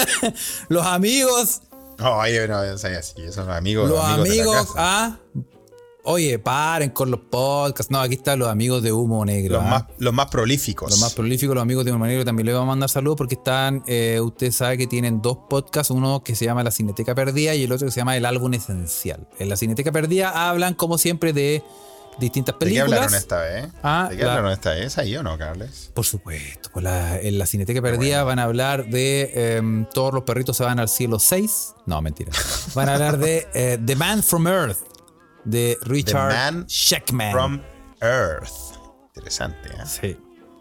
[laughs] los amigos no, oye, no, así, son amigos. Los amigos, ah. Oye, paren con los podcasts. No, aquí están los amigos de Humo Negro. Los, ¿ah? más, los más prolíficos. Los más prolíficos, los amigos de Humo Negro. También les vamos a mandar saludos porque están. Eh, usted sabe que tienen dos podcasts. Uno que se llama La Cineteca Perdida y el otro que se llama El Álbum Esencial. En La Cineteca Perdida hablan, como siempre, de distintas películas. ¿De qué hablaron esta vez? Ah, ¿De qué hablaron esta vez? ¿Ahí o no, Carles? Por supuesto. Pues en la Cineteca Perdida van a hablar de em, Todos los perritos se van al cielo 6. No, mentira. Van a hablar de eh, The Man from Earth de Richard The Man From Earth. Interesante, ¿eh? Sí.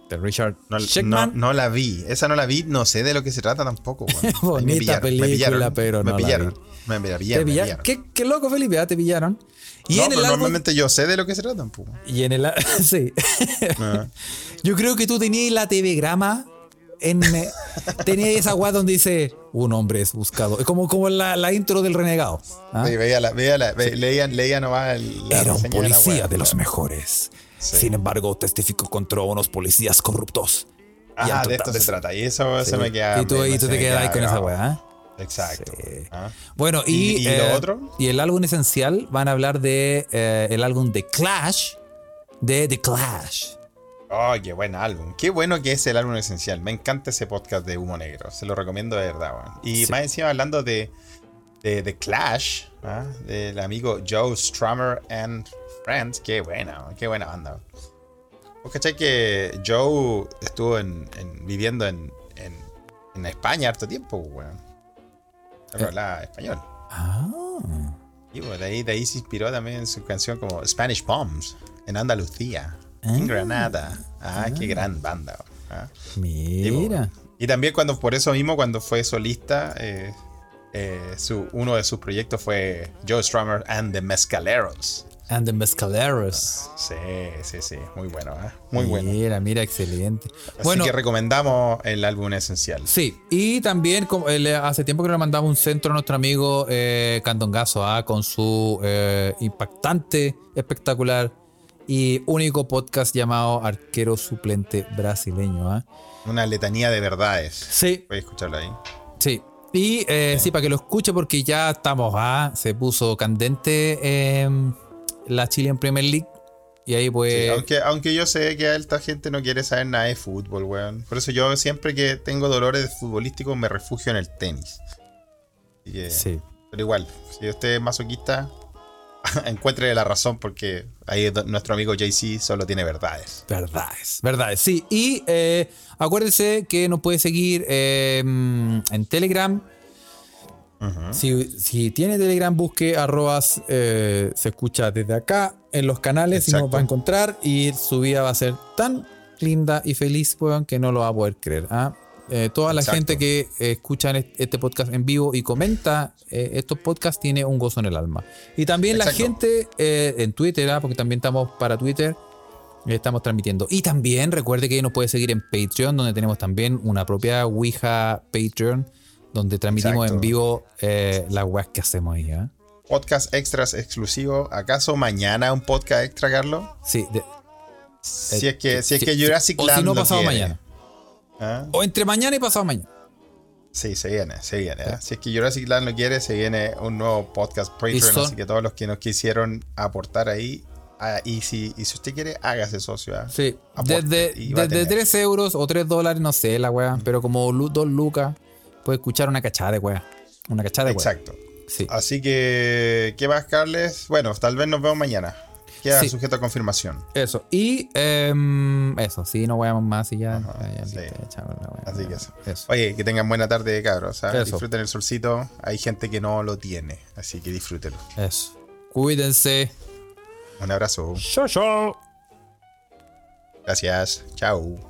De Richard no, no, la vi. Esa no la vi. No sé de lo que se trata tampoco. [laughs] Bonita película, pero no me pillaron. Me, pillaron. ¿Qué, qué loco, Felipe. ¿ah? Te pillaron. Y en el normalmente yo sé de lo que se trata. Y en el. [laughs] Sí. Ah. [laughs] Yo creo que tú tenías la TV grama. En, eh, tenía esa guada donde dice un hombre es buscado. Es como, como la, la intro del renegado. ¿ah? Sí, veía la, veía la, leía, leía nomás el, Era un policía de, los mejores. Sin embargo, testificó contra unos policías corruptos. Ah, de esto se trata. Y eso se me queda. Y tú, y tú te quedas ahí con esa weá. ¿eh? Exacto. Ah. Bueno, y, ¿Y, lo eh, otro? Y el álbum esencial van a hablar de eh, el álbum The Clash. De The Clash. Oh, qué buen álbum. Qué bueno que es el álbum esencial. Me encanta ese podcast de Humo Negro. Se lo recomiendo de verdad. Y más encima hablando de, The Clash, ¿ah? del amigo Joe Strummer and Friends. Qué buena, qué buena banda. ¿Vos cachai que Joe estuvo viviendo en, en, España harto tiempo, weón? Pero eh. hablaba español. Ah. Y de ahí, de ahí se inspiró también su canción como Spanish Bombs en Andalucía, en ah. Granada. Ah, qué ah. gran banda. ¿ah? Mira. Y, también cuando, por eso mismo, cuando fue solista, eh, eh, su, uno de sus proyectos fue Joe Strummer and the Mescaleros. And the Mescaleros. Sí, sí, sí. Muy bueno, ¿eh? Muy bueno. Mira, mira, excelente. Así bueno, que recomendamos el álbum esencial. Sí, y también como, hace tiempo que le mandamos un centro a nuestro amigo eh, Candongazo, ¿ah? con su eh, impactante, espectacular y único podcast llamado Arquero Suplente Brasileño. ¿ah? Una letanía de verdades. Sí. Voy a escucharlo ahí. Sí, y eh, sí. para que lo escuche porque ya estamos, ¿ah? se puso candente eh, la Chilean Premier League. Y ahí pues. aunque, aunque yo sé que esta gente no quiere saber nada de fútbol, weón. Por eso yo siempre que tengo dolores futbolísticos me refugio en el tenis. sí. Pero igual, si usted es masoquista, [laughs] encuentre la razón porque ahí nuestro amigo JC solo tiene verdades. Verdades, verdades, sí. Y eh, acuérdese que nos puede seguir eh, en Telegram si, tiene Telegram, busque arrobas, eh, se escucha desde acá en los canales y nos va a encontrar y su vida va a ser tan linda y feliz, que no lo va a poder creer. ¿ah? Eh, toda la gente que escucha este podcast en vivo y comenta eh, estos podcasts tiene un gozo en el alma. Y también la gente en Twitter, ¿ah? porque también estamos para Twitter, estamos transmitiendo. Y también recuerde que nos puede seguir en Patreon, donde tenemos también una propia Ouija Patreon donde transmitimos en vivo eh, las weas que hacemos ahí. ¿eh? Podcast extras exclusivo. ¿Acaso mañana un podcast extra, Carlos? Sí. si, es que, si es que Jurassic Land. Si no, pasado mañana. ¿Ah? O entre mañana y pasado mañana. Sí, se viene, se viene. ¿eh? Si es que Jurassic Land lo quiere, se viene un nuevo podcast Patreon. Así que todos los que nos quisieron aportar ahí, ah, y, si, y si usted quiere, hágase socio. ¿eh? Sí, desde, desde 3 euros o 3 dólares, no sé, la weá. Pero como 2 lucas, puede escuchar una cachada de weá. Una cachada de weá. Exacto. Sí. Así que, ¿qué más, Carles? Bueno, tal vez nos vemos mañana. Queda sujeto a confirmación. Eso. Y em, eso, sí, no veamos más y ya. Así que eso. Oye, que tengan buena tarde, cabros. ¿ah? Disfruten el solcito. Hay gente que no lo tiene, así que disfrútenlo. Eso. Cuídense. Un abrazo. Chao, chao. Gracias. Chao.